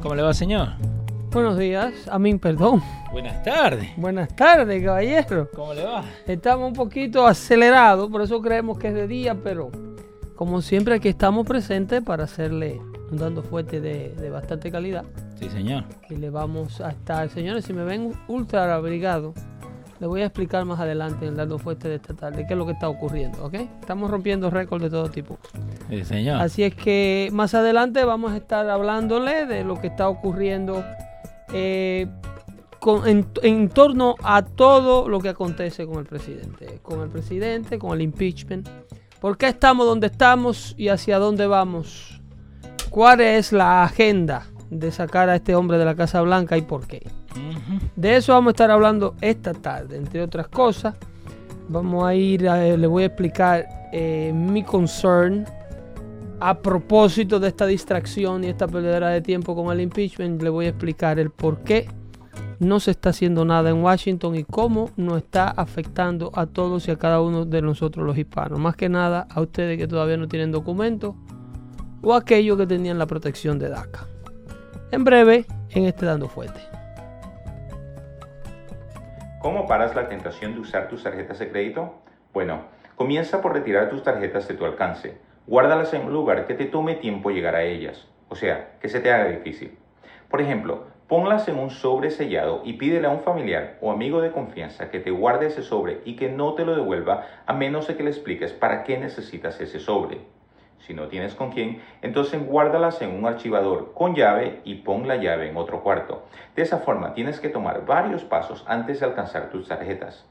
¿Cómo le va, señor? Buenos días, a mí, perdón. Buenas tardes. Buenas tardes, caballero. ¿Cómo le va? Estamos un poquito acelerados, por eso creemos que es de día, pero como siempre aquí estamos presentes para hacerle un dando fuerte de, de bastante calidad. Sí, señor. Y le vamos a estar, señores, si me ven ultra abrigado, les voy a explicar más adelante en el dando fuerte de esta tarde qué es lo que está ocurriendo, ¿ok? Estamos rompiendo récords de todo tipo. Sí, señor. Así es que más adelante vamos a estar hablándole de lo que está ocurriendo eh, con- en, en torno a todo lo que acontece con el presidente. Con el presidente, con el impeachment. ¿Por qué estamos donde estamos y hacia dónde vamos? ¿Cuál es la agenda de sacar a este hombre de la Casa Blanca y por qué? De eso vamos a estar hablando esta tarde, entre otras cosas. Vamos a ir, a- le voy a explicar eh, mi concern a propósito de esta distracción y esta perdedera de tiempo con el impeachment. Le voy a explicar el por qué no se está haciendo nada en Washington y cómo nos está afectando a todos y a cada uno de nosotros los hispanos. Más que nada a ustedes que todavía no tienen documentos o a aquellos que tenían la protección de DACA. En breve, en este Dando Fuerte. ¿Cómo paras la tentación de usar tus tarjetas de crédito? Bueno, comienza por retirar tus tarjetas de tu alcance. Guárdalas en un lugar que te tome tiempo llegar a ellas, o sea, que se te haga difícil. Por ejemplo, ponlas en un sobre sellado y pídele a un familiar o amigo de confianza que te guarde ese sobre y que no te lo devuelva a menos de que le expliques para qué necesitas ese sobre. Si no tienes con quién, entonces guárdalas en un archivador con llave y pon la llave en otro cuarto. De esa forma tienes que tomar varios pasos antes de alcanzar tus tarjetas.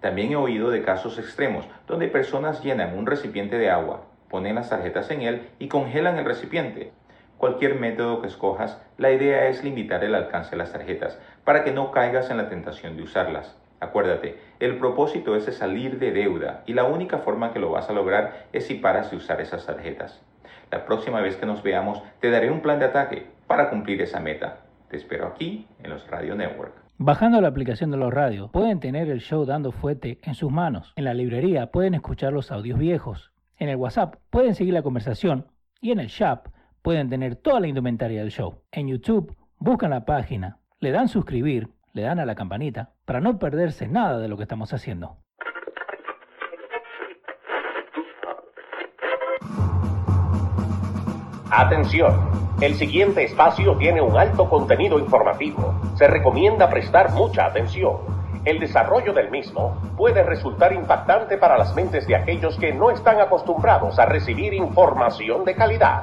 También he oído de casos extremos donde personas llenan un recipiente de agua, ponen las tarjetas en él y congelan el recipiente. Cualquier método que escojas, la idea es limitar el alcance de las tarjetas para que no caigas en la tentación de usarlas. Acuérdate, el propósito es salir de deuda y la única forma que lo vas a lograr es si paras de usar esas tarjetas. La próxima vez que nos veamos te daré un plan de ataque para cumplir esa meta. Te espero aquí en los Radio Network. Bajando la aplicación de los radios, pueden tener el show dando fuete en sus manos. En la librería pueden escuchar los audios viejos. En el WhatsApp pueden seguir la conversación. Y en el shop pueden tener toda la indumentaria del show. En YouTube buscan la página, le dan suscribir, le dan a la campanita para no perderse nada de lo que estamos haciendo. Atención, el siguiente espacio tiene un alto contenido informativo. Se recomienda prestar mucha atención. El desarrollo del mismo puede resultar impactante para las mentes de aquellos que no están acostumbrados a recibir información de calidad.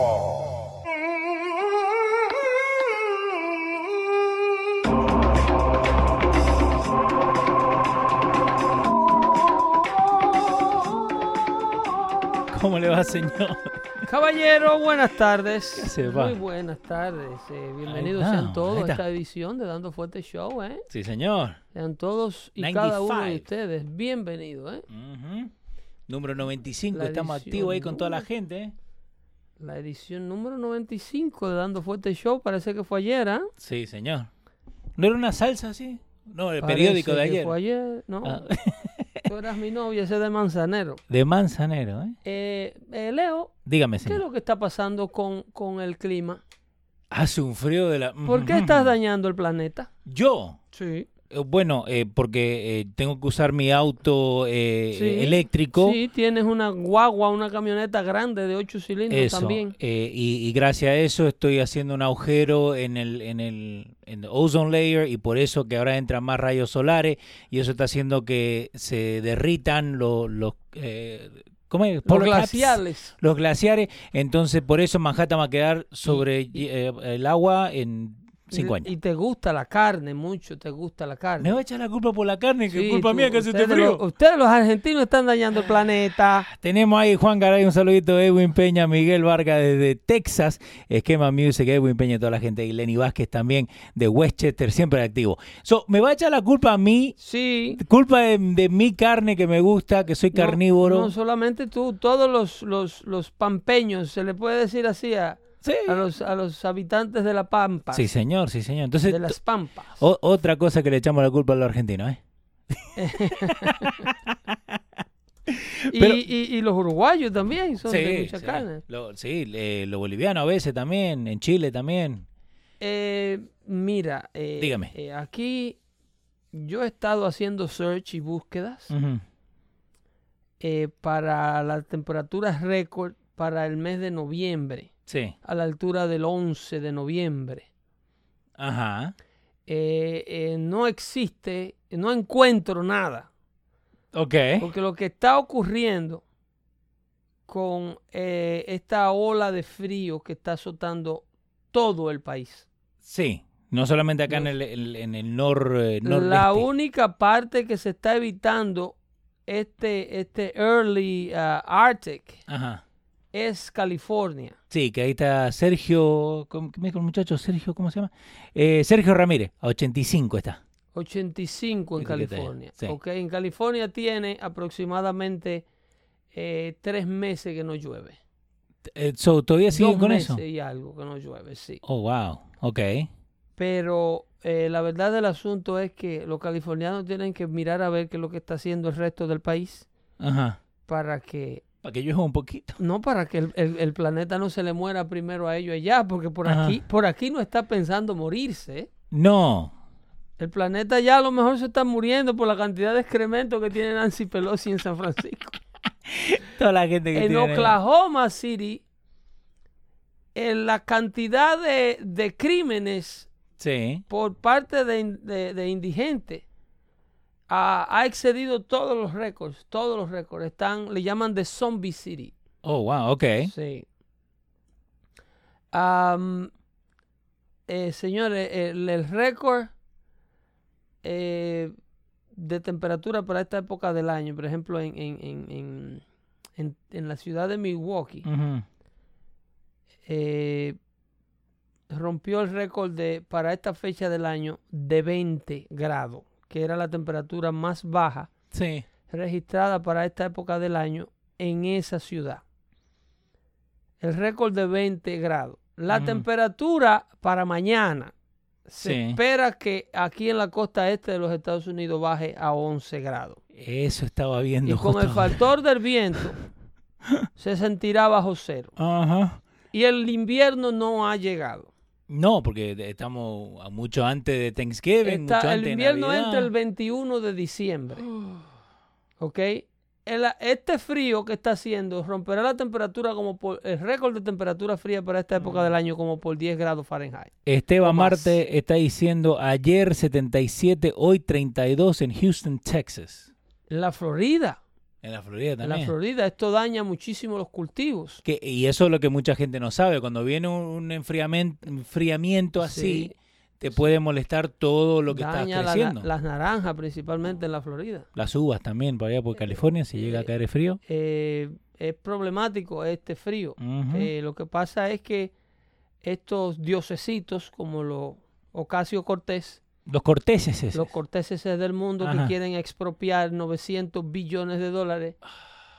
¿Cómo le va, señor? Caballero, buenas tardes. Muy buenas tardes. eh, bienvenidos sean todos a esta edición de Dando Fuerte Show, ¿eh? Sí, señor. Sean todos y cada uno de 95. ustedes bienvenidos, ¿eh? Ujú. Número 95, La estamos activos ahí con toda la gente. ¿eh? La edición número 95 de Dando Fuerte Show parece que fue ayer, ¿ah? Sí, señor. ¿No era una salsa así? No, el Parece periódico de que ayer. Fue ayer, no. Ah. Tú eras mi novia, ese de Manzanero. De Manzanero, ¿eh? Eh, eh, Leo, Dígame, ¿qué es señor. lo que está pasando con, con el clima? Hace un frío de la... ¿Por qué estás dañando el planeta? Yo. Sí. Eh, Bueno, eh, porque eh, tengo que usar mi auto eh, Sí, eléctrico. Sí, tienes una guagua, una camioneta grande de 8 cilindros Eso. también. eh, y, y gracias a eso estoy haciendo un agujero en el, en el en el ozone layer y por eso que ahora entran más rayos solares y eso está haciendo que se derritan los... los eh, ¿Cómo es? Los glaciales. los glaciares, entonces por eso Manhattan va a quedar sobre el agua en cinco años. Y te gusta la carne, mucho te gusta la carne. Me va a echar la culpa por la carne, que Sí, es culpa tú- mía que hace este frío. Ustedes los argentinos están dañando el planeta. Tenemos ahí Juan Garay, un saludito de Edwin Peña, Miguel Vargas desde Texas, Esquema Music, Edwin Peña, toda la gente, y Lenny Vázquez también de Westchester, siempre activo. So, me va a echar la culpa a mí, Sí. culpa de, de mi carne que me gusta, que soy No- carnívoro. No, solamente tú, todos los, los, los pampeños, se le puede decir así a, sí. a los, a los habitantes de la Pampa. sí, señor, sí, señor. Entonces, de las Pampas. o- otra cosa que le echamos la culpa a los argentinos, ¿eh? Y, pero- y, y los uruguayos también son de mucha sí. carne. Lo, sí, eh, lo boliviano a veces también, en Chile también. Eh, mira, eh, Dígame. aquí yo he estado haciendo search y búsquedas para las temperaturas récord para el mes de noviembre, Sí, a la altura del 11 de noviembre. ajá. Eh, eh, no existe, no encuentro nada, Ok. porque lo que está ocurriendo con eh, esta ola de frío que está azotando todo el país. Sí, no solamente acá en el, el- en el nor, La única parte que se está evitando este, este early uh, Arctic Ajá. Es California. Sí, que ahí está Sergio, ¿cómo, qué me dijo el muchacho? Sergio, ¿cómo se llama? Eh, Sergio Ramírez, a 85 está. 85 en California. sí. Ok, En California tiene aproximadamente eh, tres meses que no llueve. Eh, so, ¿Todavía siguen Dos con meses eso? y algo que no llueve, sí. Oh, wow, ok. Pero eh, la verdad del asunto es que los californianos tienen que mirar a ver qué es lo que está haciendo el resto del país Ajá. para que Para que llueva un poquito. No para que el, el- el planeta no se le muera primero a ellos allá, porque por Ajá. aquí, por aquí no está pensando morirse. ¿eh? No. El planeta ya a lo mejor se está muriendo por la cantidad de excremento que tiene Nancy Pelosi en San Francisco. Toda la gente que en tiene- Oklahoma City, en la cantidad de, de crímenes Sí. por parte de, de- de indigentes ha, ha excedido todos los récords. Todos los récords. Están, le llaman de Zombie City. Oh, wow, ok. Sí. Eh, señores, el, el récord eh, de temperatura para esta época del año, por ejemplo, en, en, en, en, la ciudad de Milwaukee, eh, rompió el récord de para esta fecha del año de 20 grados, que era la temperatura más baja Sí. registrada para esta época del año en esa ciudad. El récord de 20 grados. La temperatura para mañana se Sí. espera que aquí en la costa este de los Estados Unidos baje a 11 grados. Eso estaba viendo. Y con el factor del viento se sentirá bajo cero. Ajá. Y el invierno no ha llegado. No, porque estamos mucho antes de Thanksgiving. Está- mucho el antes de invierno Navidad. entra el 21 de diciembre. ¿Ok? El- este frío que está haciendo romperá la temperatura como por el récord de temperatura fría para esta Mm. época del año como por 10 grados Fahrenheit. Esteban. Marte está diciendo ayer 77, hoy 32 en Houston, Texas. La Florida, En la Florida en también. la Florida esto daña muchísimo los cultivos. Que- y eso es lo que mucha gente no sabe. Cuando viene un enfriamiento, enfriamiento así, Sí. te puede molestar todo lo que está la creciendo. las naranjas principalmente en la Florida. Las uvas también, por allá por California, si llega a caer el frío. Eh, es problemático este frío. Eh, lo que pasa es que estos diosesitos como los Ocasio Cortés Los corteses los corteses del mundo Ajá. que quieren expropiar 900 billones de dólares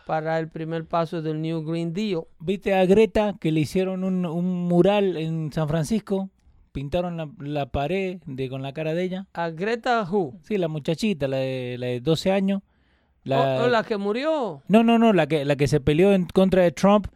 para el primer paso del New Green Deal. ¿Viste a Greta que le hicieron un, un mural en San Francisco? Pintaron la, la pared de, con la cara de ella. A Greta Who, Sí, la muchachita, la de, la de 12 años. La, Oh, oh, la que murió. No, no, no, la que, la que se peleó en contra de Trump,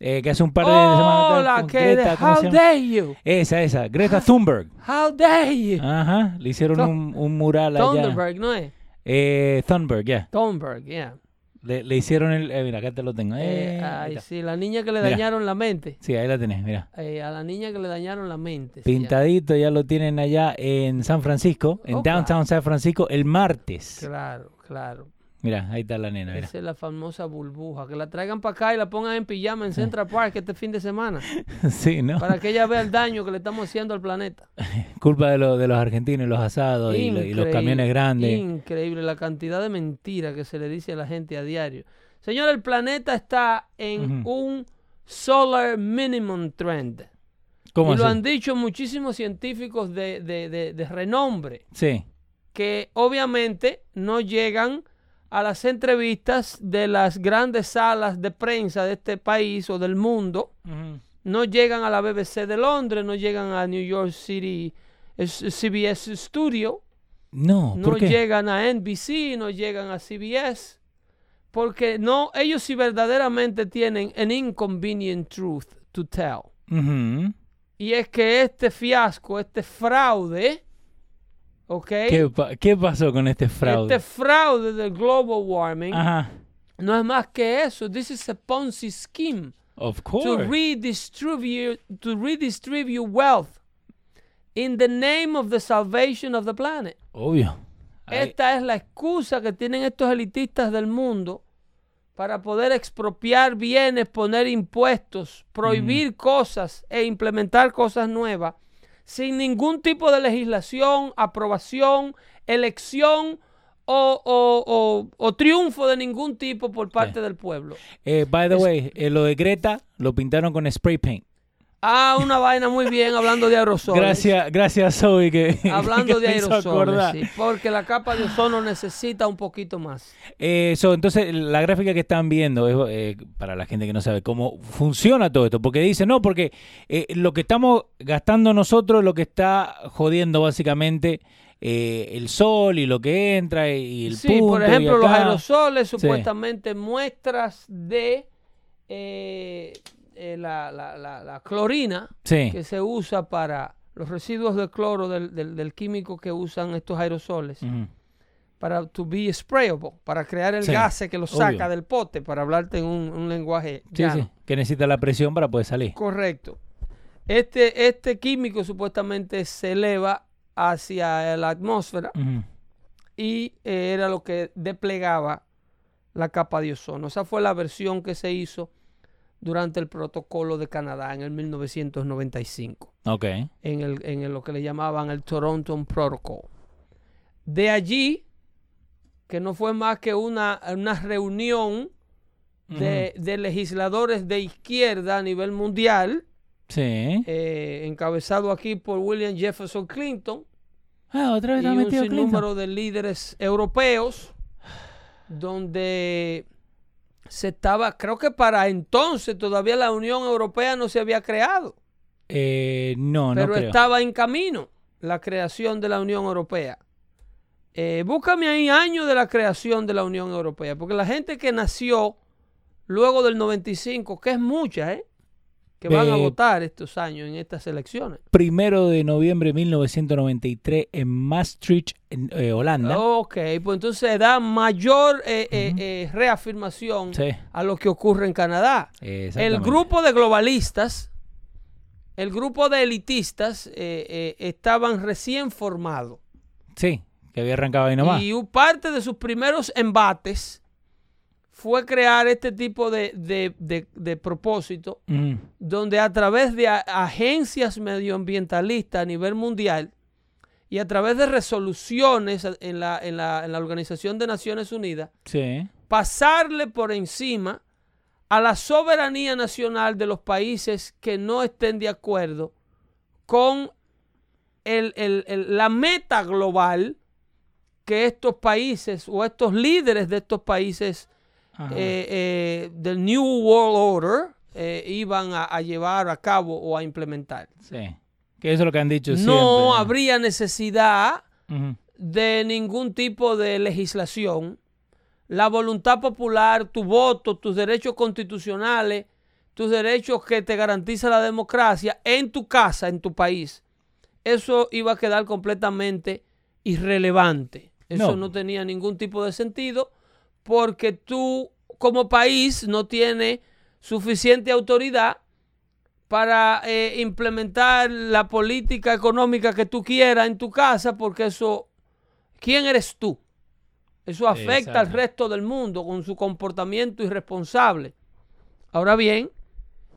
eh, que hace un par de semanas con que Greta, ¿cómo How se llama? dare you? Esa, esa, Greta Thunberg. How dare you? Ajá, le hicieron un, un mural allá. Thunberg, ¿no es? Eh, Thunberg, ya. Thunberg, yeah. Le, le hicieron el... eh, mira, acá te lo tengo. Eh, Eh, ay, sí, la niña que le Mira. dañaron la mente. Sí, ahí la tenés, mira. Eh, a la niña que le dañaron la mente. Pintadito, ya lo tienen allá en San Francisco, en Oh, Downtown San Francisco, el martes. Claro, claro. Mira, ahí está la nena, mira. Esa es la famosa burbuja. Que la traigan para acá y la pongan en pijama en Central Park este fin de semana. sí, ¿no? Para que ella vea el daño que le estamos haciendo al planeta. Culpa de, lo- de los argentinos, los asados y, lo- y los camiones grandes. Increíble la cantidad de mentiras que se le dice a la gente a diario. Señor, el planeta está en un solar minimum trend. ¿Cómo y lo han dicho muchísimos científicos de, de- de- de renombre, Sí. que obviamente no llegan a las entrevistas de las grandes salas de prensa de este país o del mundo, no llegan a la BBC de Londres, no llegan a New York City es- CBS Studio, No, no llegan a NBC, no llegan a CBS, porque no, ellos sí verdaderamente tienen an inconvenient truth to tell. Y es que este fiasco, este fraude, ¿Qué, pa- qué pasó con este fraude? Este fraude del global warming Ajá. no es más que eso. This is a Ponzi scheme Of to course. redistribute, to redistribute wealth in the name of the salvation of the planet. Obvio. Esta es la excusa que tienen estos elitistas del mundo para poder expropiar bienes, poner impuestos, prohibir cosas e implementar cosas nuevas sin ningún tipo de legislación, aprobación, elección o, o- o- o triunfo de ningún tipo por parte del pueblo. eh, by the way, eh, lo de Greta lo pintaron con spray paint. Ah, una vaina muy bien hablando de aerosoles. Gracias, gracias Zoe que Hablando que de aerosoles, sí, porque la capa de ozono necesita un poquito más. Eh, so, entonces, la gráfica que están viendo es eh, para la gente que no sabe cómo funciona todo esto. Porque dice, no, porque eh, lo que estamos gastando nosotros es lo que está jodiendo básicamente eh, el sol y lo que entra y el Sí, por punto, ejemplo, los aerosoles, Sí. supuestamente muestras de eh, eh, la, la- la- la clorina Sí, que se usa para los residuos de cloro del, del- del químico que usan estos aerosoles Ujú. para to be sprayable, para crear el Sí, gas que lo saca del pote, para hablarte en un, un lenguaje sí, llano. sí, que necesita la presión para poder salir. Correcto. Este, este químico supuestamente se eleva hacia la atmósfera y eh, era lo que desplegaba la capa de ozono. Esa fue la versión que se hizo durante el protocolo de Canadá en el 1995, Ok. en, el, en el- lo que le llamaban el Toronto Protocol. De allí, que no fue más que una, una reunión de, de legisladores de izquierda a nivel mundial, Sí. eh, encabezado aquí por William Jefferson Clinton, Ah, otra vez y un sinnúmero de líderes europeos donde se estaba, creo que para entonces todavía la Unión Europea no se había creado, Eh, no, pero no creo. estaba en camino la creación de la Unión Europea. Eh, búscame ahí años de la creación de la Unión Europea, porque la gente que nació luego del 95, que es mucha, ¿eh? Que van a Eh, votar estos años en estas elecciones. Primero de noviembre de 1993 en Maastricht, en eh, Holanda. Ok, pues entonces da mayor eh, reafirmación Sí. a lo que ocurre en Canadá. El grupo de globalistas, el grupo de elitistas estaban recién formados. Sí, que había arrancado ahí nomás. Y parte de sus primeros embates fue crear este tipo de, de- de- de propósito, Ujú. donde a través de agencias medioambientalistas a nivel mundial y a través de resoluciones en la, en la- en la Organización de Naciones Unidas, Sí. pasarle por encima a la soberanía nacional de los países que no estén de acuerdo con el- el- el- la meta global que estos países o estos líderes de estos países del New World Order eh, iban a, a llevar a cabo o a implementar. sí. Que eso es lo que han dicho No siempre. habría necesidad de ningún tipo de legislación. La voluntad popular, tu voto, tus derechos constitucionales, tus derechos que te garantiza la democracia en tu casa, en tu país, eso iba a quedar completamente irrelevante. Eso No. no, tenía ningún tipo de sentido porque tú como país no tienes suficiente autoridad para eh, implementar la política económica que tú quieras en tu casa, porque eso, ¿quién eres tú? Eso afecta al resto del mundo con su comportamiento irresponsable. Ahora bien,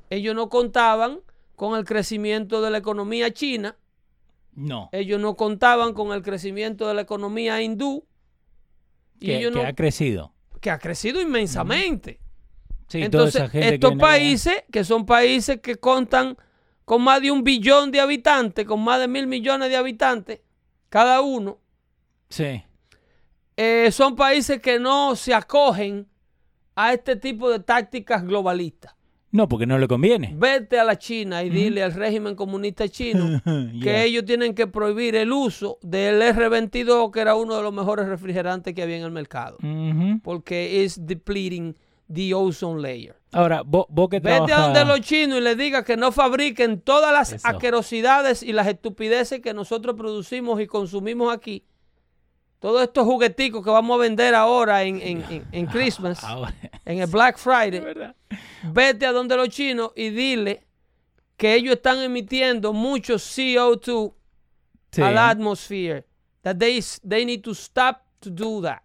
ellos no contaban con el crecimiento de la economía china, No. ellos no contaban con el crecimiento de la economía hindú, y Que, ellos que no- ha crecido. Que ha crecido inmensamente. Sí, Entonces, que estos allá. países, que son países que contan con más de un billón de habitantes, con más de mil millones de habitantes, cada uno, Sí. eh, son países que no se acogen a este tipo de tácticas globalistas. No, porque no le conviene. Vete a la China y dile al régimen comunista chino que ellos tienen que prohibir el uso del R22, que era uno de los mejores refrigerantes que había en el mercado, porque es depleting the ozone layer. Ahora, vos, vos que Vete a trabajas- donde los chinos y les diga que no fabriquen todas las Eso. asquerosidades y las estupideces que nosotros producimos y consumimos aquí. Todos estos jugueticos que vamos a vender ahora en, en, en- en Christmas, Ahora- en el Black Friday. Vete a donde los chinos y dile que ellos están emitiendo mucho CO2 Sí. a la atmosphere. That they, they need to stop to do that.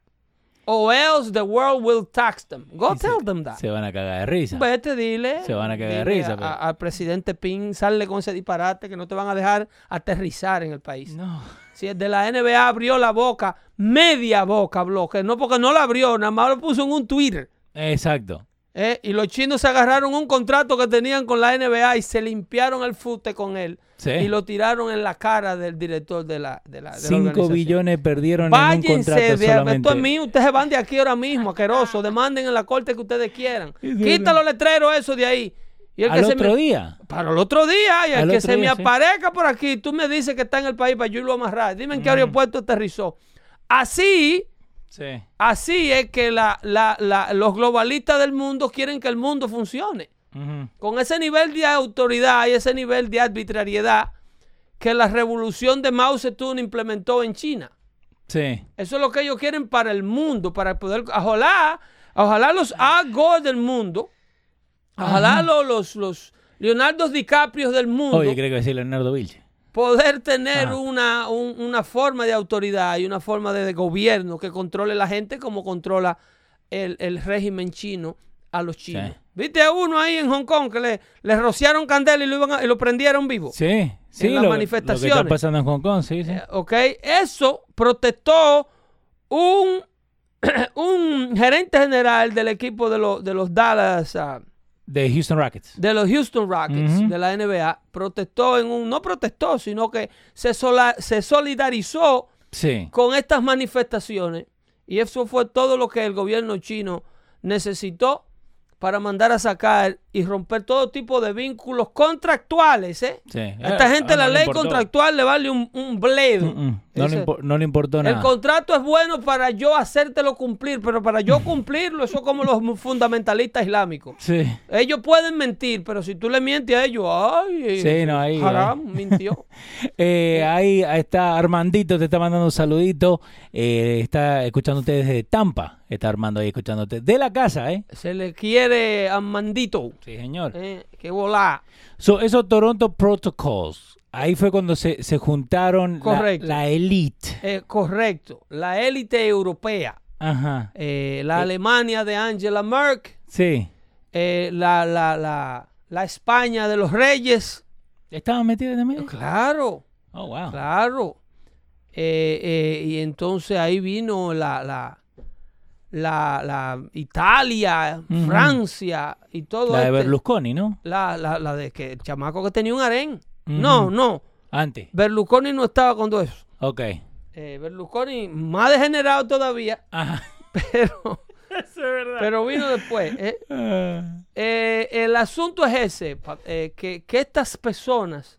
Or else the world will tax them. Go Y se- tell them that. Se van a cagar de risa. Vete, dile. Se van a cagar de risa, a- pero- a- al presidente Ping, sale con ese disparate que no te van a dejar aterrizar en el país. No. Si el de la NBA abrió la boca, media boca habló, que no porque no la abrió, nada más lo puso en un Twitter. Exacto. ¿eh? Y los chinos se agarraron un contrato que tenían con la NBA y se limpiaron el fute con él. Sí. Y lo tiraron en la cara del director de la, de la, de la 5 organización. billones perdieron en un Váyanse contrato de solamente. esto es mío, ustedes se van de aquí ahora mismo, asqueroso, demanden en la corte que ustedes quieran. Quita los letreros eso de ahí. Y el Al que se otro me- día. Para el otro día, y el Al que se me sí. aparezca por aquí, tú me dices que está en el país para yo irlo a amarrar. Dime en qué aeropuerto aterrizó. Así, Sí. así es que la- la- la- los globalistas del mundo quieren que el mundo funcione. Con ese nivel de autoridad y ese nivel de arbitrariedad que la revolución de Mao Zedong implementó en China. Sí. Eso es lo que ellos quieren para el mundo, para poder, ojalá, ojalá los Al Gore del mundo, ojalá los, los, los Leonardo DiCaprio del mundo, Oye, creo que decir Leonardo Vilche. poder tener Ah. una, un- una forma de autoridad y una forma de, de gobierno que controle la gente como controla el, el régimen chino a los chinos. Sí. ¿Viste a uno ahí en Hong Kong que le, le rociaron candela y lo, iban a- y lo prendieron vivo? Sí. Sí, En las lo, manifestaciones. lo que está pasando en Hong Kong, sí, sí. Eh, ¿Ok? Eso protestó un, un gerente general del equipo de, los de los Dallas, ah, De Houston Rockets. de los Houston Rockets, de la NBA, protestó en un, no protestó, sino que se, sola- se solidarizó Sí. con estas manifestaciones. Y eso fue todo lo que el gobierno chino necesitó para mandar a sacar y romper todo tipo de vínculos contractuales. ¿eh? Sí. A esta Eh, gente ah, la no ley contractual le vale un, un bledo. Mm, mm. No, le no le importó el nada. contrato es bueno para yo hacértelo cumplir, pero para yo cumplirlo, eso es como los fundamentalistas islámicos. Sí. Ellos pueden mentir, pero si tú le mientes a ellos, ay, Sí, no, ahí, haram, ahí. mintió. Eh, ahí está Armandito, te está mandando un saludito. Eh, está escuchándote desde Tampa. Está Armando ahí escuchándote. De la casa, ¿eh? Se le quiere a Mandito. Sí, señor. Eh, que volá. So, esos Toronto Protocols. Ahí fue cuando se, se juntaron la, Correcto. la elite. Eh, correcto. La élite europea. Ajá. eh, la Alemania de Angela Merkel. Sí. eh, la, la, la, la España de los reyes. ¿Estaban metidos también? Claro. Oh, wow. Claro. Y entonces ahí vino la, la, la, Italia. Francia y todo La de este- Berlusconi, ¿no? la, la, la de que el chamaco que tenía un harén. No, no. Antes. Berlusconi no estaba con todo eso. Ok. Eh, Berlusconi más degenerado todavía, Ajá. pero, pero vino después. eh. Ah. Eh, el asunto es ese, eh, que, que estas personas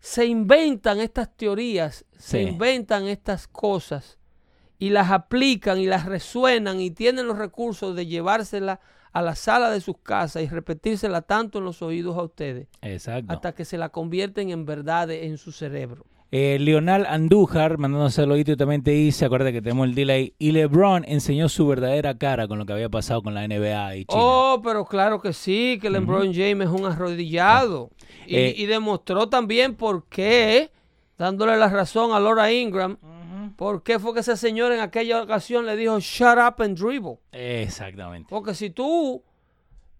se inventan estas teorías, se inventan estas cosas y las aplican y las resuenan y tienen los recursos de llevárselas a la sala de sus casas y repetírsela tanto en los oídos a ustedes Exacto. hasta que se la convierten en verdades en su cerebro. Eh, Leonel Andújar, mandando saludito, también te dice, acuérdate que tenemos el delay, y LeBron enseñó su verdadera cara con lo que había pasado con la NBA y China. Oh, pero claro que sí, que LeBron James es un arrodillado. Y, Eh, y demostró también por qué, dándole la razón a Laura Ingram, ¿Por qué fue que ese señor en aquella ocasión le dijo shut up and dribble? Exactamente. Porque si tú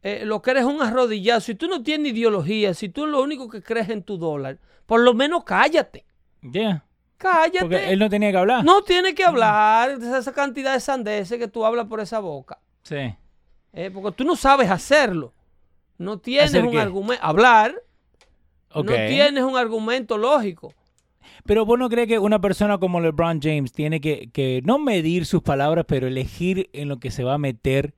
eh, lo que eres un arrodillado, si tú no tienes ideología, si tú lo único que crees en tu dólar, por lo menos cállate. Ya. Cállate. Porque él no tenía que hablar. No tiene que hablar de esa cantidad de sandeces que tú hablas por esa boca. Sí. Eh, porque tú no sabes hacerlo. No tienes ¿Hacer un argumento. Hablar, Ok. no tienes un argumento lógico. Pero vos no crees que una persona como LeBron James tiene que, que no medir sus palabras, pero elegir en lo que se va a meter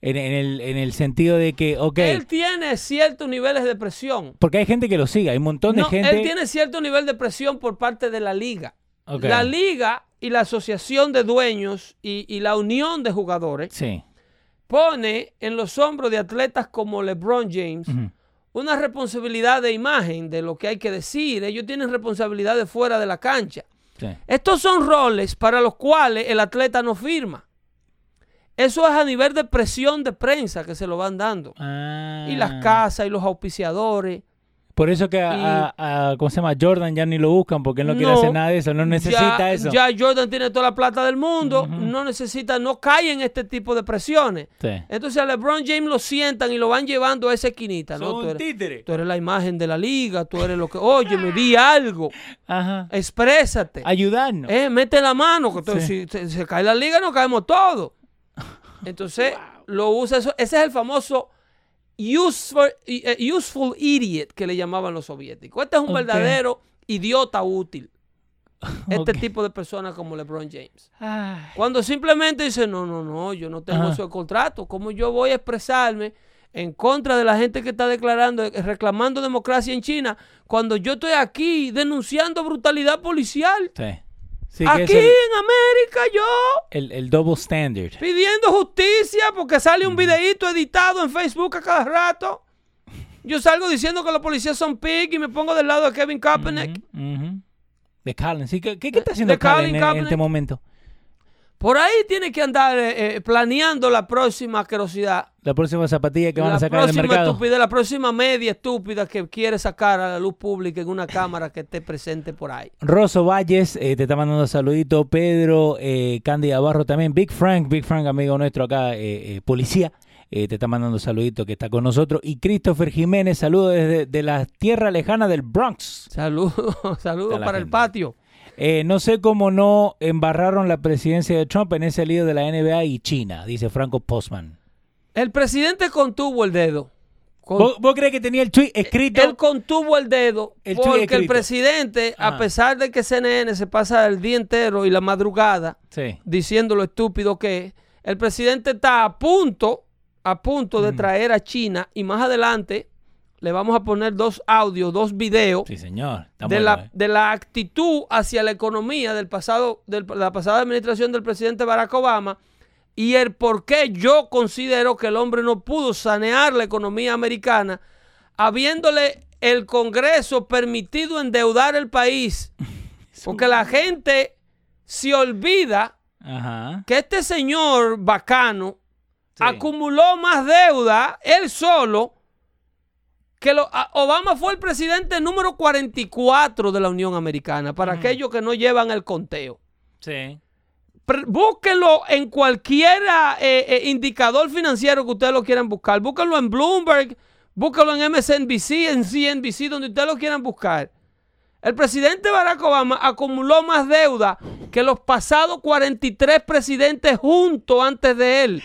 en, en el, en el sentido de que, ok, Él tiene ciertos niveles de presión. porque hay gente que lo sigue, hay un montón de No, gente. Él tiene cierto nivel de presión por parte de la liga. Ok. La liga y la asociación de dueños y, y la unión de jugadores Sí. pone en los hombros de atletas como LeBron James. Una responsabilidad de imagen de lo que hay que decir. Ellos tienen responsabilidades fuera de la cancha. sí. Estos son roles para los cuales el atleta no firma. Eso es a nivel de presión de prensa que se lo van dando. Ah. Y las casas y los auspiciadores. Por eso que a, a- a- ¿cómo se llama? Jordan ya ni lo buscan porque él no, quiere hacer nada de eso, no necesita ya, eso. Ya Jordan tiene toda la plata del mundo, no necesita, no cae en este tipo de presiones. Sí. Entonces a LeBron James lo sientan y lo van llevando a esa esquinita. ¿no? Son Tú, eres, títere. tú eres la imagen de la liga, tú eres lo que, oye, me di algo, Ajá. exprésate. Ayudarnos. Eh, mete la mano, que entonces, Sí. si se, se cae la liga, nos caemos todos. Entonces, lo usa eso. Ese es el famoso useful, eh, useful idiot que le llamaban los soviéticos. Este es un verdadero idiota útil. Este tipo de personas como LeBron James. Ay. Cuando simplemente dice, no, no, no, yo no tengo Ajá. ese contrato. ¿Cómo yo voy a expresarme en contra de la gente que está declarando, eh, reclamando democracia en China, cuando yo estoy aquí denunciando brutalidad policial? Sí. Sí, Aquí el, en América yo el, el double standard. pidiendo justicia porque sale un videíto editado en Facebook a cada rato. Yo salgo diciendo que los policías son pig y me pongo del lado de Kevin Kaepernick. De Colin. Sí, ¿qué, qué, qué está haciendo Colin Colin en, este momento? Por ahí tiene que andar eh, eh, planeando la próxima asquerosidad. La próxima zapatilla que van a sacar del próxima mercado. estupidez, la próxima media estúpida que quiere sacar a la luz pública en una cámara que esté presente por ahí. Rosso Valles eh, te está mandando saludito. Pedro, eh, Candy Barro también. Big Frank, Big Frank, amigo nuestro acá, policía. te está mandando saludito que está con nosotros. Y Christopher Jiménez, saludos desde de la tierra lejana del Bronx. Saludos, saludos para el patio. Eh, no sé cómo no embarraron la presidencia de Trump en ese lío de la NBA y China, dice Franco Postman. El presidente contuvo el dedo. Con- ¿Vos, vos crees que tenía el tweet escrito? Él contuvo el dedo El porque el presidente, a Ajá. pesar de que CNN se pasa el día entero y la madrugada Sí. diciendo lo estúpido que es, el presidente está a punto, a punto de traer a China y más adelante le vamos a poner dos audios, dos videos Sí, señor. De la, de la actitud hacia la economía del pasado, de la pasada administración del presidente Barack Obama y el por qué yo considero que el hombre no pudo sanear la economía americana, habiéndole el Congreso permitido endeudar el país. Porque la gente se olvida Ajá. que este señor bacano Sí. acumuló más deuda él solo que lo- Obama fue el presidente número 44 de la Unión Americana, para aquellos que no llevan el conteo. Sí. Búsquenlo en cualquier eh, eh, indicador financiero que ustedes lo quieran buscar. Búsquenlo en Bloomberg, búsquenlo en MSNBC, en CNBC, donde ustedes lo quieran buscar. El presidente Barack Obama acumuló más deuda que los pasados 43 presidentes juntos antes de él,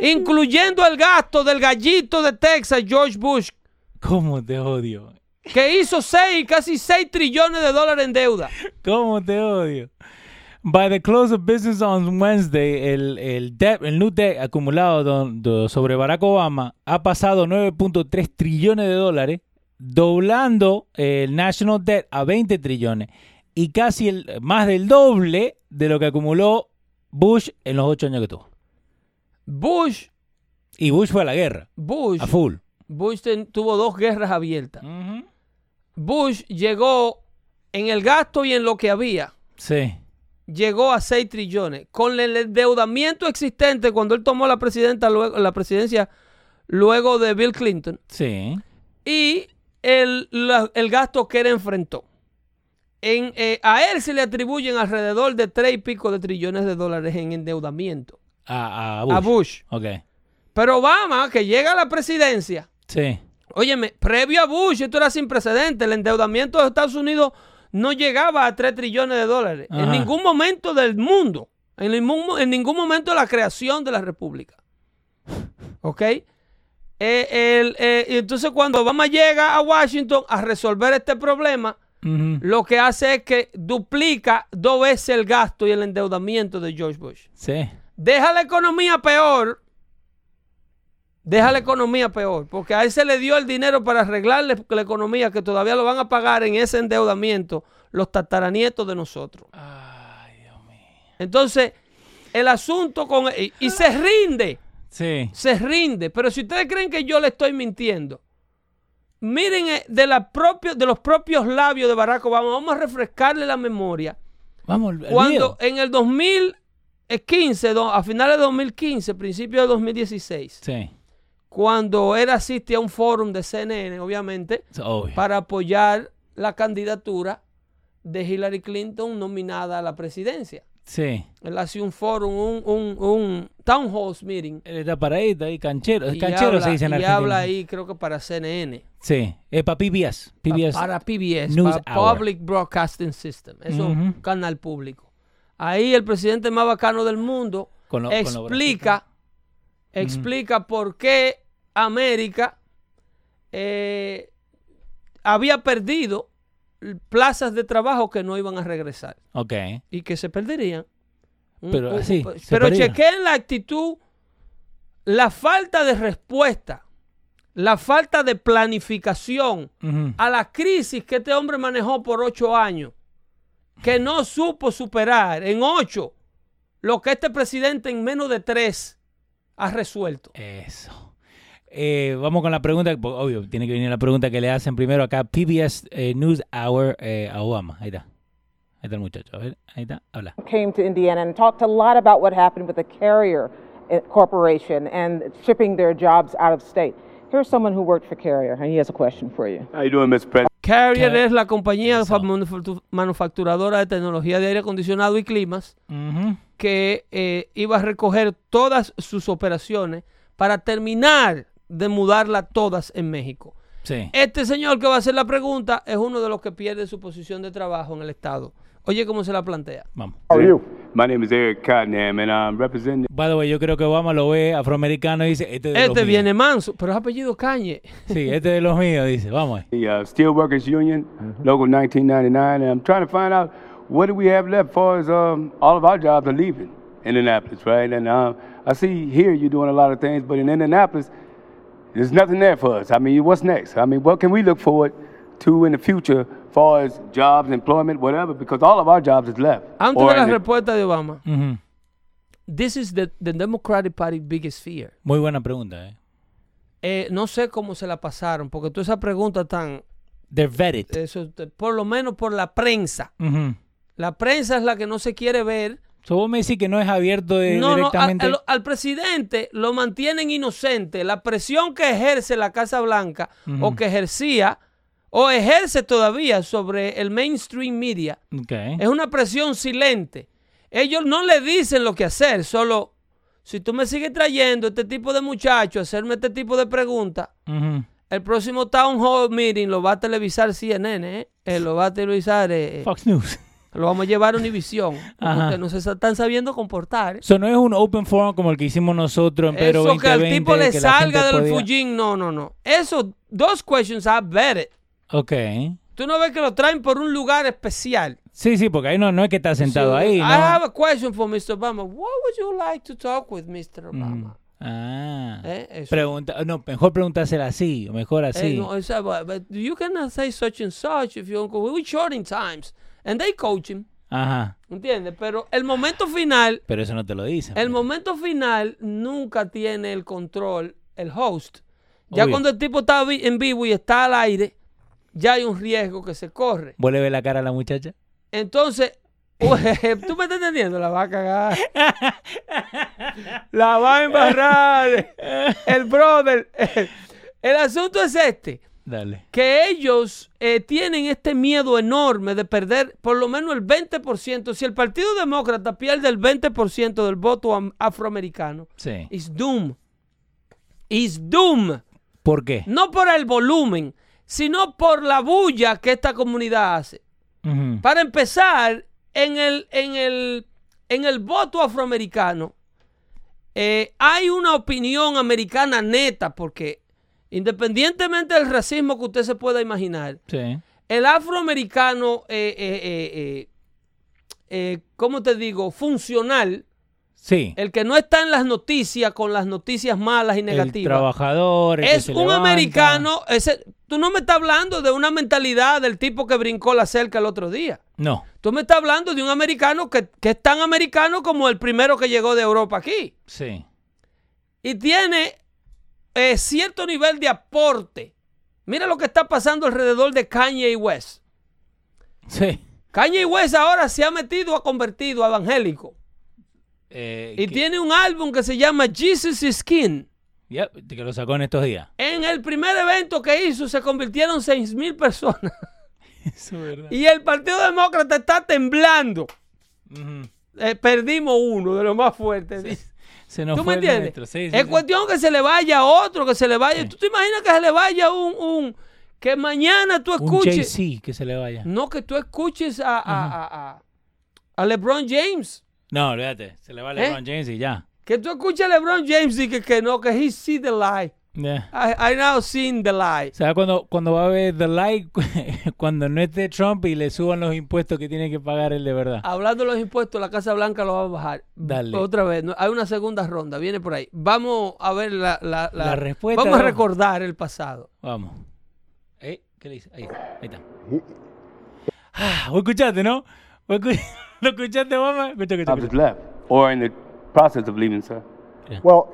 incluyendo el gasto del gallito de Texas, George Bush, ¿Cómo te odio? que hizo 6, casi 6 trillones de dólares en deuda. ¿Cómo te odio? By the close of business on Wednesday, el, el, debt, el new debt acumulado don- do- sobre Barack Obama ha pasado 9.3 trillones de dólares, doblando el national debt a 20 trillones y casi el, más del doble de lo que acumuló Bush en los ocho años que tuvo. Bush, Y Bush fue a la guerra, Bush, a full. Bush ten- tuvo dos guerras abiertas. Bush llegó en el gasto y en lo que había. Sí. llegó a 6 trillones. Con el endeudamiento existente cuando él tomó la, presidenta luego, la presidencia luego de Bill Clinton Sí. y el, la- el gasto que él enfrentó. en, eh, a él se le atribuyen alrededor de tres y pico de trillones de dólares en endeudamiento. A, a Bush. A Bush. Ok. Pero Obama, que llega a la presidencia, Sí. óyeme, previo a Bush, esto era sin precedentes. El endeudamiento de Estados Unidos no llegaba a 3 trillones de dólares. En ningún momento del mundo. En ningún, en ningún momento de la creación de la República. ¿Ok? Eh, el- eh, entonces cuando Obama llega a Washington a resolver este problema, lo que hace es que duplica dos veces el gasto y el endeudamiento de George Bush. Sí. Deja la economía peor. Deja la economía peor. Porque a él se le dio el dinero para arreglarle la economía que todavía lo van a pagar en ese endeudamiento los tataranietos de nosotros. Ay, Dios mío. Entonces, el asunto con... Y, y se rinde. Sí. Se rinde. Pero si ustedes creen que yo le estoy mintiendo, miren eh, de, la propio- de los propios labios de Barack Obama. Vamos a refrescarle la memoria. Vamos, el Cuando en el 2015, do- a finales de 2015, principio de 2016, Sí. Cuando él asiste a un fórum de CNN, obviamente, obvio. para apoyar la candidatura de Hillary Clinton nominada a la presidencia. Sí. Él hace un fórum, un, un, un town hall meeting. Él está paradito ahí, canchero. Y canchero habla, se dice en y Argentina. habla ahí, creo que para CNN. Sí. Es para PBS. PBS. Para PBS, News para Hour. Public Broadcasting System. Es un canal público. Ahí el presidente más bacano del mundo Con lo- con los explica, explica por qué América eh, había perdido plazas de trabajo que no iban a regresar Ok. y que se perderían. Pero un- se pero chequeen la actitud, la falta de respuesta, la falta de planificación a la crisis que este hombre manejó por ocho años, que no supo superar en ocho lo que este presidente en menos de tres ha resuelto. Eso. Eh, vamos con la pregunta, obvio, tiene que venir la pregunta que le hacen primero acá, PBS eh, News Hour eh, a Obama. Ahí está. Ahí está el muchacho. A ver, ahí está, habla. came to Indiana and talked a lot about what happened with the Carrier uh, Corporation and shipping their jobs out of state. Here's someone who worked for Carrier, and he has a question for you. How you doing, Mr. President? Carrier Ca- es la compañía manufacturadora de tecnología de aire acondicionado y climas Ujú. que eh, iba a recoger todas sus operaciones para terminar de mudarlas todas en México. Sí. Este señor que va a hacer la pregunta es uno de los que pierde su posición de trabajo en el Estado. Oye cómo se la plantea. Vamos. How are you? My name is Eric Cottenham, and I'm representing. By the way, yo creo que Obama lo ve afroamericano y dice, este es de los Este míos. viene manso, pero es apellido Cañe. Sí, este es de los míos, dice. Vamos. the uh, Steelworkers Union, Local 1999, and I'm trying to find out what do we have left for as um, all of our jobs are leaving Indianapolis, right? And um, I see here you're doing a lot of things, but in Indianapolis, there's nothing there for us. I mean, what's next? I mean, what can we look forward to in the future as far as jobs, employment, whatever? Because all of our jobs is left. Antes de la respuesta de Obama, Ujú. this is the, the Democratic Party biggest fear. Muy buena pregunta. Eh. Eh, no sé cómo se la pasaron, porque toda esa pregunta tan, They're vetted. eso, por lo menos por la prensa. Ujú. La prensa es la que no se quiere ver. So, vos me decís que no es abierto de- No, no, directamente. al, al presidente lo mantienen inocente. La presión que ejerce la Casa Blanca o que ejercía o ejerce todavía sobre el mainstream media es una presión silente. Ellos no le dicen lo que hacer, solo si tú me sigues trayendo este tipo de muchachos a hacerme este tipo de preguntas, el próximo Town Hall Meeting lo va a televisar CNN, ¿eh? Eh, lo va a televisar, eh, eh, Fox News. Lo vamos a llevar a Univision, Ajá. porque no se están sabiendo comportar. ¿eh? Eso no es un open forum como el que hicimos nosotros en Pero Eso que al 2020, tipo le que la gente salga del podía- Fujin, no, no, no. Eso, dos questions are vetted. Ok. Tú no ves que lo traen por un lugar especial. Sí, sí, porque ahí no, no es que está sentado So, ahí, I ¿no? have a question for Mr. Obama. What would you like to talk with Mr. Obama? Ah. Eh. Pregunta, no, mejor preguntársela así, mejor Eh, así. no, it's about- but you cannot say such and such if you we're short in times. And they coach him. Ajá. ¿Entiendes? Pero el momento final, Pero eso no te lo dicen. el pues. momento final nunca tiene el control el host. Ya Obvio. cuando el tipo está en vivo y está al aire, ya hay un riesgo que se corre. ¿Vos le ves la cara a la muchacha? Entonces, tú me estás entendiendo, la va a cagar. la va a embarrar. El brother. El asunto es este. Dale. que ellos eh, tienen este miedo enorme de perder por lo menos el 20%. Si el Partido Demócrata pierde el 20% del voto am- afroamericano, Sí. is doom. Is doom. ¿Por qué? No por el volumen, sino por la bulla que esta comunidad hace. Para empezar, en el, en el, en el voto afroamericano, eh, hay una opinión americana neta, porque independientemente del racismo que usted se pueda imaginar, Sí. el afroamericano, eh, eh, eh, ¿cómo te digo? Funcional, Sí. el que no está en las noticias con las noticias malas y El negativas. trabajador. el que Es un levanta. americano, ese, tú no me estás hablando de una mentalidad del tipo que brincó la cerca el otro día. No. Tú me estás hablando de un americano que, que es tan americano como el primero que llegó de Europa aquí. Sí. Y tiene eh, cierto nivel de aporte. Mira lo que está pasando alrededor de Kanye West. Sí. Kanye West ahora se ha metido, ha convertido a evangélico. Eh, Y que- tiene un álbum que se llama Jesus is King. Yep, que lo sacó en estos días. En el primer evento que hizo se convirtieron 6 mil personas. Eso es verdad. Y el Partido Demócrata está temblando. Eh, perdimos uno de los más fuertes. dice. Se nos ¿Tú fue me entiendes? Sí, sí, es sí. cuestión que se le vaya otro, que se le vaya. Sí. ¿Tú te imaginas que se le vaya un, un- que mañana tú escuches? JC que se le vaya. No, que tú escuches a, a, a- a- a LeBron James. No, olvídate. Se le va a LeBron James y ya. Que tú escuches a LeBron James y que, que no, que he see the lie. Yeah. I, I now seen the lie. O sea, cuando, cuando va a ver The Light, cuando no esté Trump y le suban los impuestos que tiene que pagar él de verdad. Hablando de los impuestos, la Casa Blanca lo va a bajar. Dale. Otra vez. no, hay una segunda ronda. Viene por ahí. Vamos a ver la, la, la- La respuesta Vamos a recordar el pasado. Vamos. ¿Eh? ¿Qué le dice? Ahí, ahí está. Ah, vos escuchaste, ¿no? ¿Vos escu- ¿Lo escuchaste, mamá? Escucha, escucha, I just escucha. left, or in the process of leaving, sir. Well,